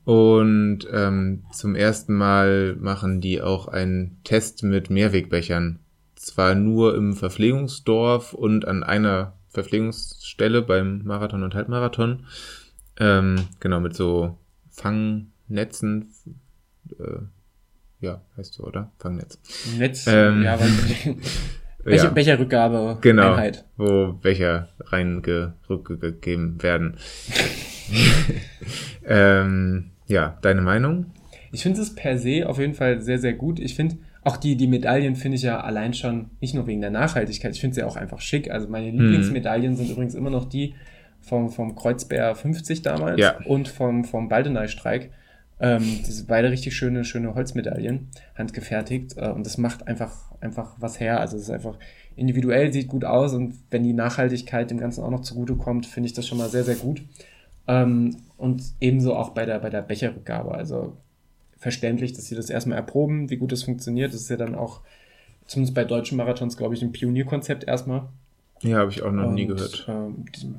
Und ähm, zum ersten Mal machen die auch einen Test mit Mehrwegbechern. Zwar nur im Verpflegungsdorf und an einer Verpflegungsstelle beim Marathon und Halbmarathon. Ähm, genau, mit so Fangnetzen. Äh, ja, heißt so, oder? Fangnetz. Netz, ähm, ja, weil Becher, ja. Becherrückgabe genau, Einheit. wo Becher reingegeben werden. ähm, ja, deine Meinung? Ich finde es per se auf jeden Fall sehr, sehr gut. Ich finde auch die, die Medaillen finde ich ja allein schon, nicht nur wegen der Nachhaltigkeit, ich finde sie auch einfach schick. Also meine mhm. Lieblingsmedaillen sind übrigens immer noch die vom, vom Kreuzbär 50 damals ja. und vom, vom Baldeney-Streik. Ähm, das sind beide richtig schöne, schöne Holzmedaillen, handgefertigt. Äh, und das macht einfach, einfach was her. Also es ist einfach individuell, sieht gut aus und wenn die Nachhaltigkeit dem Ganzen auch noch zugute kommt, finde ich das schon mal sehr, sehr gut. Ähm, und ebenso auch bei der, bei der Becherrückgabe. Also verständlich, dass sie das erstmal erproben, wie gut das funktioniert. Das ist ja dann auch, zumindest bei deutschen Marathons, glaube ich, ein Pionierkonzept erstmal. Ja, habe ich auch noch und, nie gehört. Äh,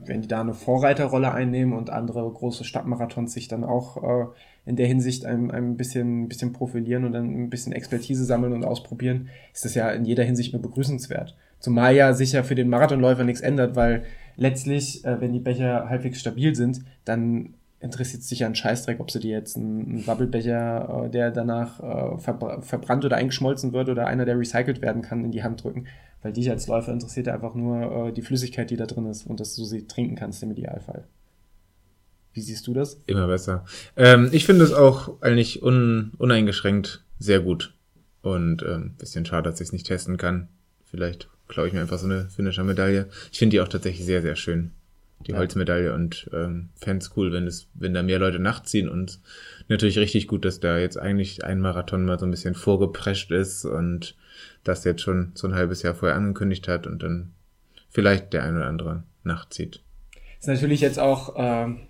wenn die da eine Vorreiterrolle einnehmen und andere große Stadtmarathons sich dann auch äh, in der Hinsicht ein, ein bisschen, bisschen profilieren und dann ein bisschen Expertise sammeln und ausprobieren, ist das ja in jeder Hinsicht nur begrüßenswert. Zumal ja sicher für den Marathonläufer nichts ändert, weil letztlich, äh, wenn die Becher halbwegs stabil sind, dann interessiert sich ja ein Scheißdreck, ob sie dir jetzt einen Bubblebecher, äh, der danach äh, verbr verbrannt oder eingeschmolzen wird oder einer, der recycelt werden kann, in die Hand drücken. Weil dich als Läufer interessiert einfach nur äh, die Flüssigkeit, die da drin ist und dass du sie trinken kannst im Idealfall. Wie siehst du das? Immer besser. Ähm, ich finde es auch eigentlich un, uneingeschränkt sehr gut. Und ähm, bisschen schade, dass ich es nicht testen kann. Vielleicht klaue ich mir einfach so eine Finisher-Medaille. Ich finde die auch tatsächlich sehr, sehr schön. Die ja. Holzmedaille und ähm, fände es cool, wenn es, wenn da mehr Leute nachziehen und natürlich richtig gut, dass da jetzt eigentlich ein Marathon mal so ein bisschen vorgeprescht ist und das jetzt schon so ein halbes Jahr vorher angekündigt hat und dann vielleicht der ein oder andere nachzieht. Ist natürlich jetzt auch, ähm,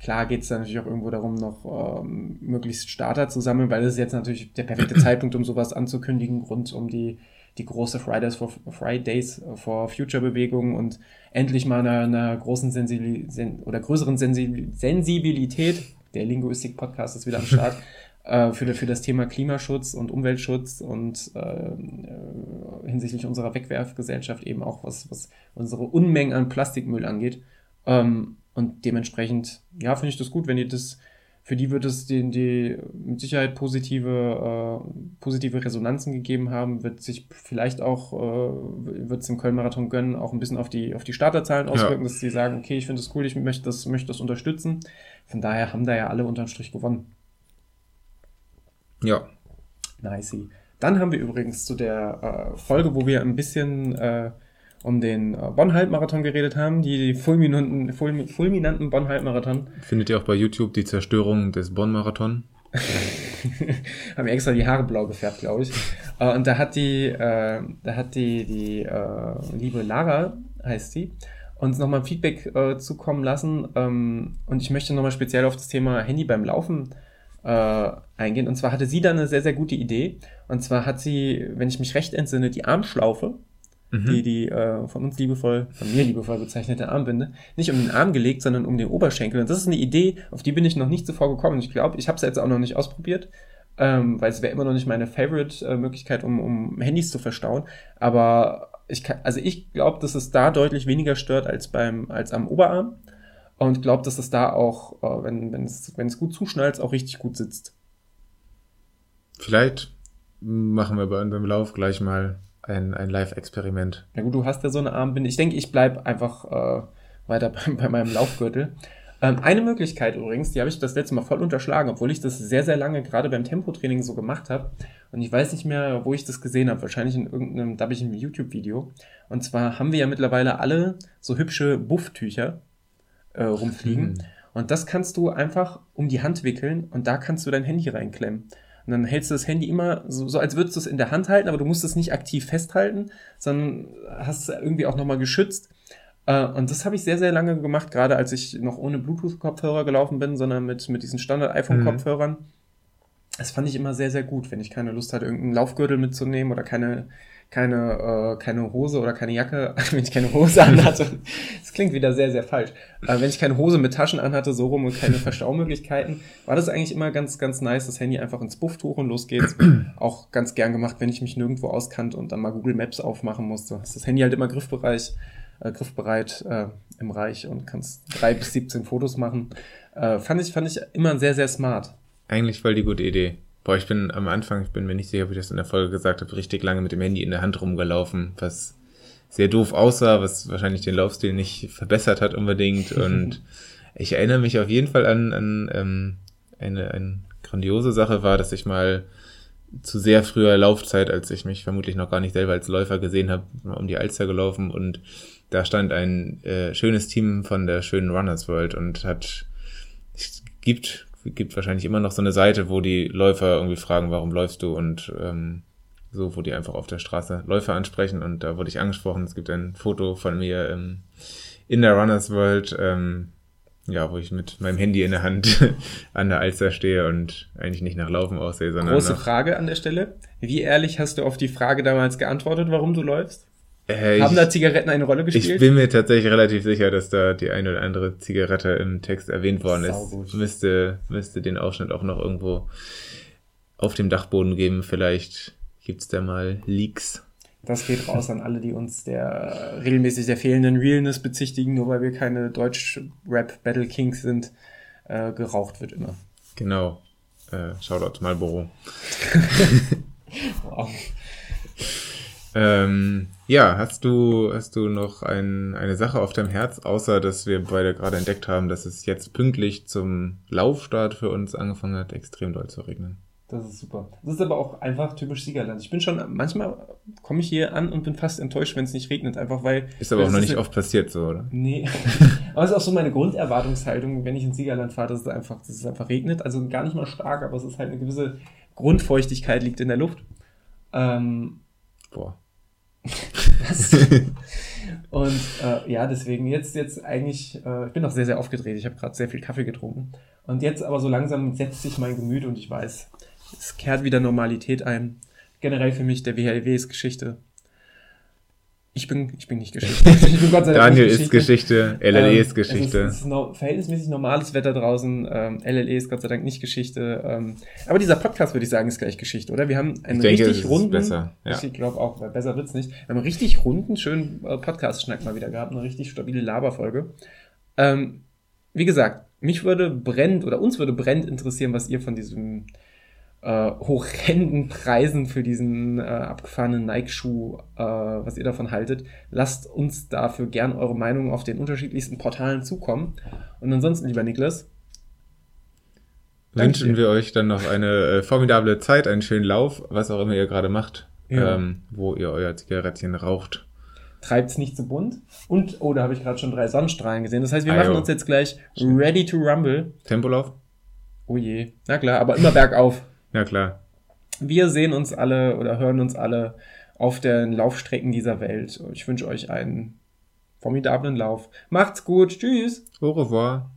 klar geht es dann natürlich auch irgendwo darum, noch ähm, möglichst Starter zu sammeln, weil das ist jetzt natürlich der perfekte Zeitpunkt, um sowas anzukündigen, rund um die, die große Fridays for, Fridays for Future Bewegung und endlich mal einer, einer großen Sensibil oder größeren Sensibilität, der Linguistik-Podcast ist wieder am Start, äh, für, für das Thema Klimaschutz und Umweltschutz und äh, äh, hinsichtlich unserer Wegwerfgesellschaft eben auch, was, was unsere Unmengen an Plastikmüll angeht. Ähm, und dementsprechend, ja, finde ich das gut, wenn ihr das, für die wird es den, die mit Sicherheit positive, äh, positive Resonanzen gegeben haben, wird sich vielleicht auch, äh, wird es im Köln-Marathon gönnen, auch ein bisschen auf die, auf die Starterzahlen auswirken, ja. dass sie sagen, okay, ich finde das cool, ich möchte das, möchte das unterstützen. Von daher haben da ja alle unterm Strich gewonnen. Ja. Nice. Dann haben wir übrigens zu der äh, Folge, wo wir ein bisschen äh, um den äh, Bonn-Halbmarathon geredet haben, die fulminanten, fulmi fulminanten Bonn-Halbmarathon. Findet ihr auch bei YouTube die Zerstörung des Bonn-Marathon? haben extra die Haare blau gefärbt, glaube ich. Äh, und da hat die, äh, da hat die, die äh, liebe Lara, heißt sie, uns nochmal Feedback äh, zukommen lassen. Ähm, und ich möchte nochmal speziell auf das Thema Handy beim Laufen äh, eingehen. Und zwar hatte sie da eine sehr, sehr gute Idee. Und zwar hat sie, wenn ich mich recht entsinne, die Armschlaufe, mhm. die die äh, von uns liebevoll, von mir liebevoll bezeichnete Armbinde, nicht um den Arm gelegt, sondern um den Oberschenkel. Und das ist eine Idee, auf die bin ich noch nicht zuvor gekommen. Ich glaube, ich habe es jetzt auch noch nicht ausprobiert. Ähm, weil es wäre immer noch nicht meine Favorite-Möglichkeit, um, um Handys zu verstauen. Aber ich kann, also ich glaube, dass es da deutlich weniger stört als beim, als am Oberarm. Und glaube, dass es da auch, äh, wenn, wenn, es, wenn es gut zuschnallt, auch richtig gut sitzt. Vielleicht machen wir bei unserem Lauf gleich mal ein, ein Live-Experiment. Na gut, du hast ja so eine Armbinde. Ich denke, ich bleibe einfach äh, weiter bei, bei meinem Laufgürtel. Ähm, eine Möglichkeit übrigens, die habe ich das letzte Mal voll unterschlagen, obwohl ich das sehr, sehr lange gerade beim Tempotraining so gemacht habe. Und ich weiß nicht mehr, wo ich das gesehen habe. Wahrscheinlich in irgendeinem, da habe ich ein YouTube-Video. Und zwar haben wir ja mittlerweile alle so hübsche Bufftücher äh, rumfliegen. Hm. Und das kannst du einfach um die Hand wickeln und da kannst du dein Handy reinklemmen. Und dann hältst du das Handy immer so, so als würdest du es in der Hand halten, aber du musst es nicht aktiv festhalten, sondern hast es irgendwie auch nochmal geschützt. Äh, und das habe ich sehr, sehr lange gemacht, gerade als ich noch ohne Bluetooth-Kopfhörer gelaufen bin, sondern mit, mit diesen Standard-iPhone-Kopfhörern. Mhm. Das fand ich immer sehr, sehr gut, wenn ich keine Lust hatte, irgendeinen Laufgürtel mitzunehmen oder keine, keine, äh, keine Hose oder keine Jacke, wenn ich keine Hose anhatte. das klingt wieder sehr, sehr falsch. Äh, wenn ich keine Hose mit Taschen anhatte, so rum und keine Verstaumöglichkeiten, war das eigentlich immer ganz, ganz nice, das Handy einfach ins Bufftuch und los geht's. Auch ganz gern gemacht, wenn ich mich nirgendwo auskannte und dann mal Google Maps aufmachen musste. Ist das Handy halt immer griffbereich, äh, griffbereit äh, im Reich und kannst drei bis 17 Fotos machen. Äh, fand ich, fand ich immer sehr, sehr smart. Eigentlich voll die gute Idee. Boah, ich bin am Anfang, ich bin mir nicht sicher, ob ich das in der Folge gesagt habe, richtig lange mit dem Handy in der Hand rumgelaufen, was sehr doof aussah, was wahrscheinlich den Laufstil nicht verbessert hat unbedingt. Und ich erinnere mich auf jeden Fall an, an ähm, eine, eine grandiose Sache war, dass ich mal zu sehr früher Laufzeit, als ich mich vermutlich noch gar nicht selber als Läufer gesehen habe, um die Alster gelaufen und da stand ein äh, schönes Team von der schönen Runners World und hat es gibt gibt wahrscheinlich immer noch so eine Seite, wo die Läufer irgendwie fragen, warum läufst du und ähm, so, wo die einfach auf der Straße Läufer ansprechen und da wurde ich angesprochen. Es gibt ein Foto von mir ähm, in der Runners World, ähm, ja, wo ich mit meinem Handy in der Hand an der Alster stehe und eigentlich nicht nach Laufen aussehe, sondern. Große Frage an der Stelle. Wie ehrlich hast du auf die Frage damals geantwortet, warum du läufst? Äh, Haben ich, da Zigaretten eine Rolle gespielt? Ich bin mir tatsächlich relativ sicher, dass da die eine oder andere Zigarette im Text erwähnt worden ist. Saugut. Müsste, müsste den Ausschnitt auch noch irgendwo auf dem Dachboden geben. Vielleicht gibt's da mal Leaks. Das geht raus an alle, die uns der regelmäßig der fehlenden Realness bezichtigen, nur weil wir keine Deutsch-Rap-Battle Kings sind. Äh, geraucht wird immer. Genau. Äh, Shoutout Marlboro. wow. Ähm, ja, hast du, hast du noch ein, eine Sache auf deinem Herz, außer dass wir beide gerade entdeckt haben, dass es jetzt pünktlich zum Laufstart für uns angefangen hat, extrem doll zu regnen? Das ist super. Das ist aber auch einfach typisch Siegerland. Ich bin schon, manchmal komme ich hier an und bin fast enttäuscht, wenn es nicht regnet, einfach weil. Ist aber auch noch nicht oft passiert so, oder? Nee. aber es ist auch so meine Grunderwartungshaltung, wenn ich in Siegerland fahre, dass es einfach, dass es einfach regnet. Also gar nicht mal stark, aber es ist halt eine gewisse Grundfeuchtigkeit liegt in der Luft. Ähm, Boah. Und äh, ja, deswegen jetzt, jetzt eigentlich, äh, ich bin noch sehr, sehr aufgedreht. Ich habe gerade sehr viel Kaffee getrunken. Und jetzt aber so langsam setzt sich mein Gemüt und ich weiß, es kehrt wieder Normalität ein. Generell für mich, der WHLW ist Geschichte. Ich bin, ich bin nicht Geschichte. Ich bin Gott sei Dank Daniel ist Geschichte, LLE ähm, ist Geschichte. Es ist, es ist no, verhältnismäßig normales Wetter draußen. Ähm, LLE ist Gott sei Dank nicht Geschichte. Ähm, aber dieser Podcast, würde ich sagen, ist gleich Geschichte, oder? Wir haben einen ich richtig denke, runden. Besser. Ja. Ich glaube auch, besser wird's nicht. Wir haben einen richtig runden, schönen äh, Podcast-Schnack mal wieder gehabt. Eine richtig stabile Laberfolge. Ähm, wie gesagt, mich würde brennt oder uns würde brennt interessieren, was ihr von diesem äh, horrenden Preisen für diesen äh, abgefahrenen Nike-Schuh, äh, was ihr davon haltet. Lasst uns dafür gern eure Meinung auf den unterschiedlichsten Portalen zukommen. Und ansonsten, lieber Niklas, wünschen wir euch dann noch eine äh, formidable Zeit, einen schönen Lauf, was auch immer ihr gerade macht, ja. ähm, wo ihr euer Zigarettchen raucht. Treibt's nicht zu bunt. Und, oh, da habe ich gerade schon drei Sonnenstrahlen gesehen. Das heißt, wir Ayo. machen uns jetzt gleich ready to rumble. Tempolauf? Oh je. Na klar, aber immer bergauf. Ja, klar. Wir sehen uns alle oder hören uns alle auf den Laufstrecken dieser Welt. Ich wünsche euch einen formidablen Lauf. Macht's gut. Tschüss. Au revoir.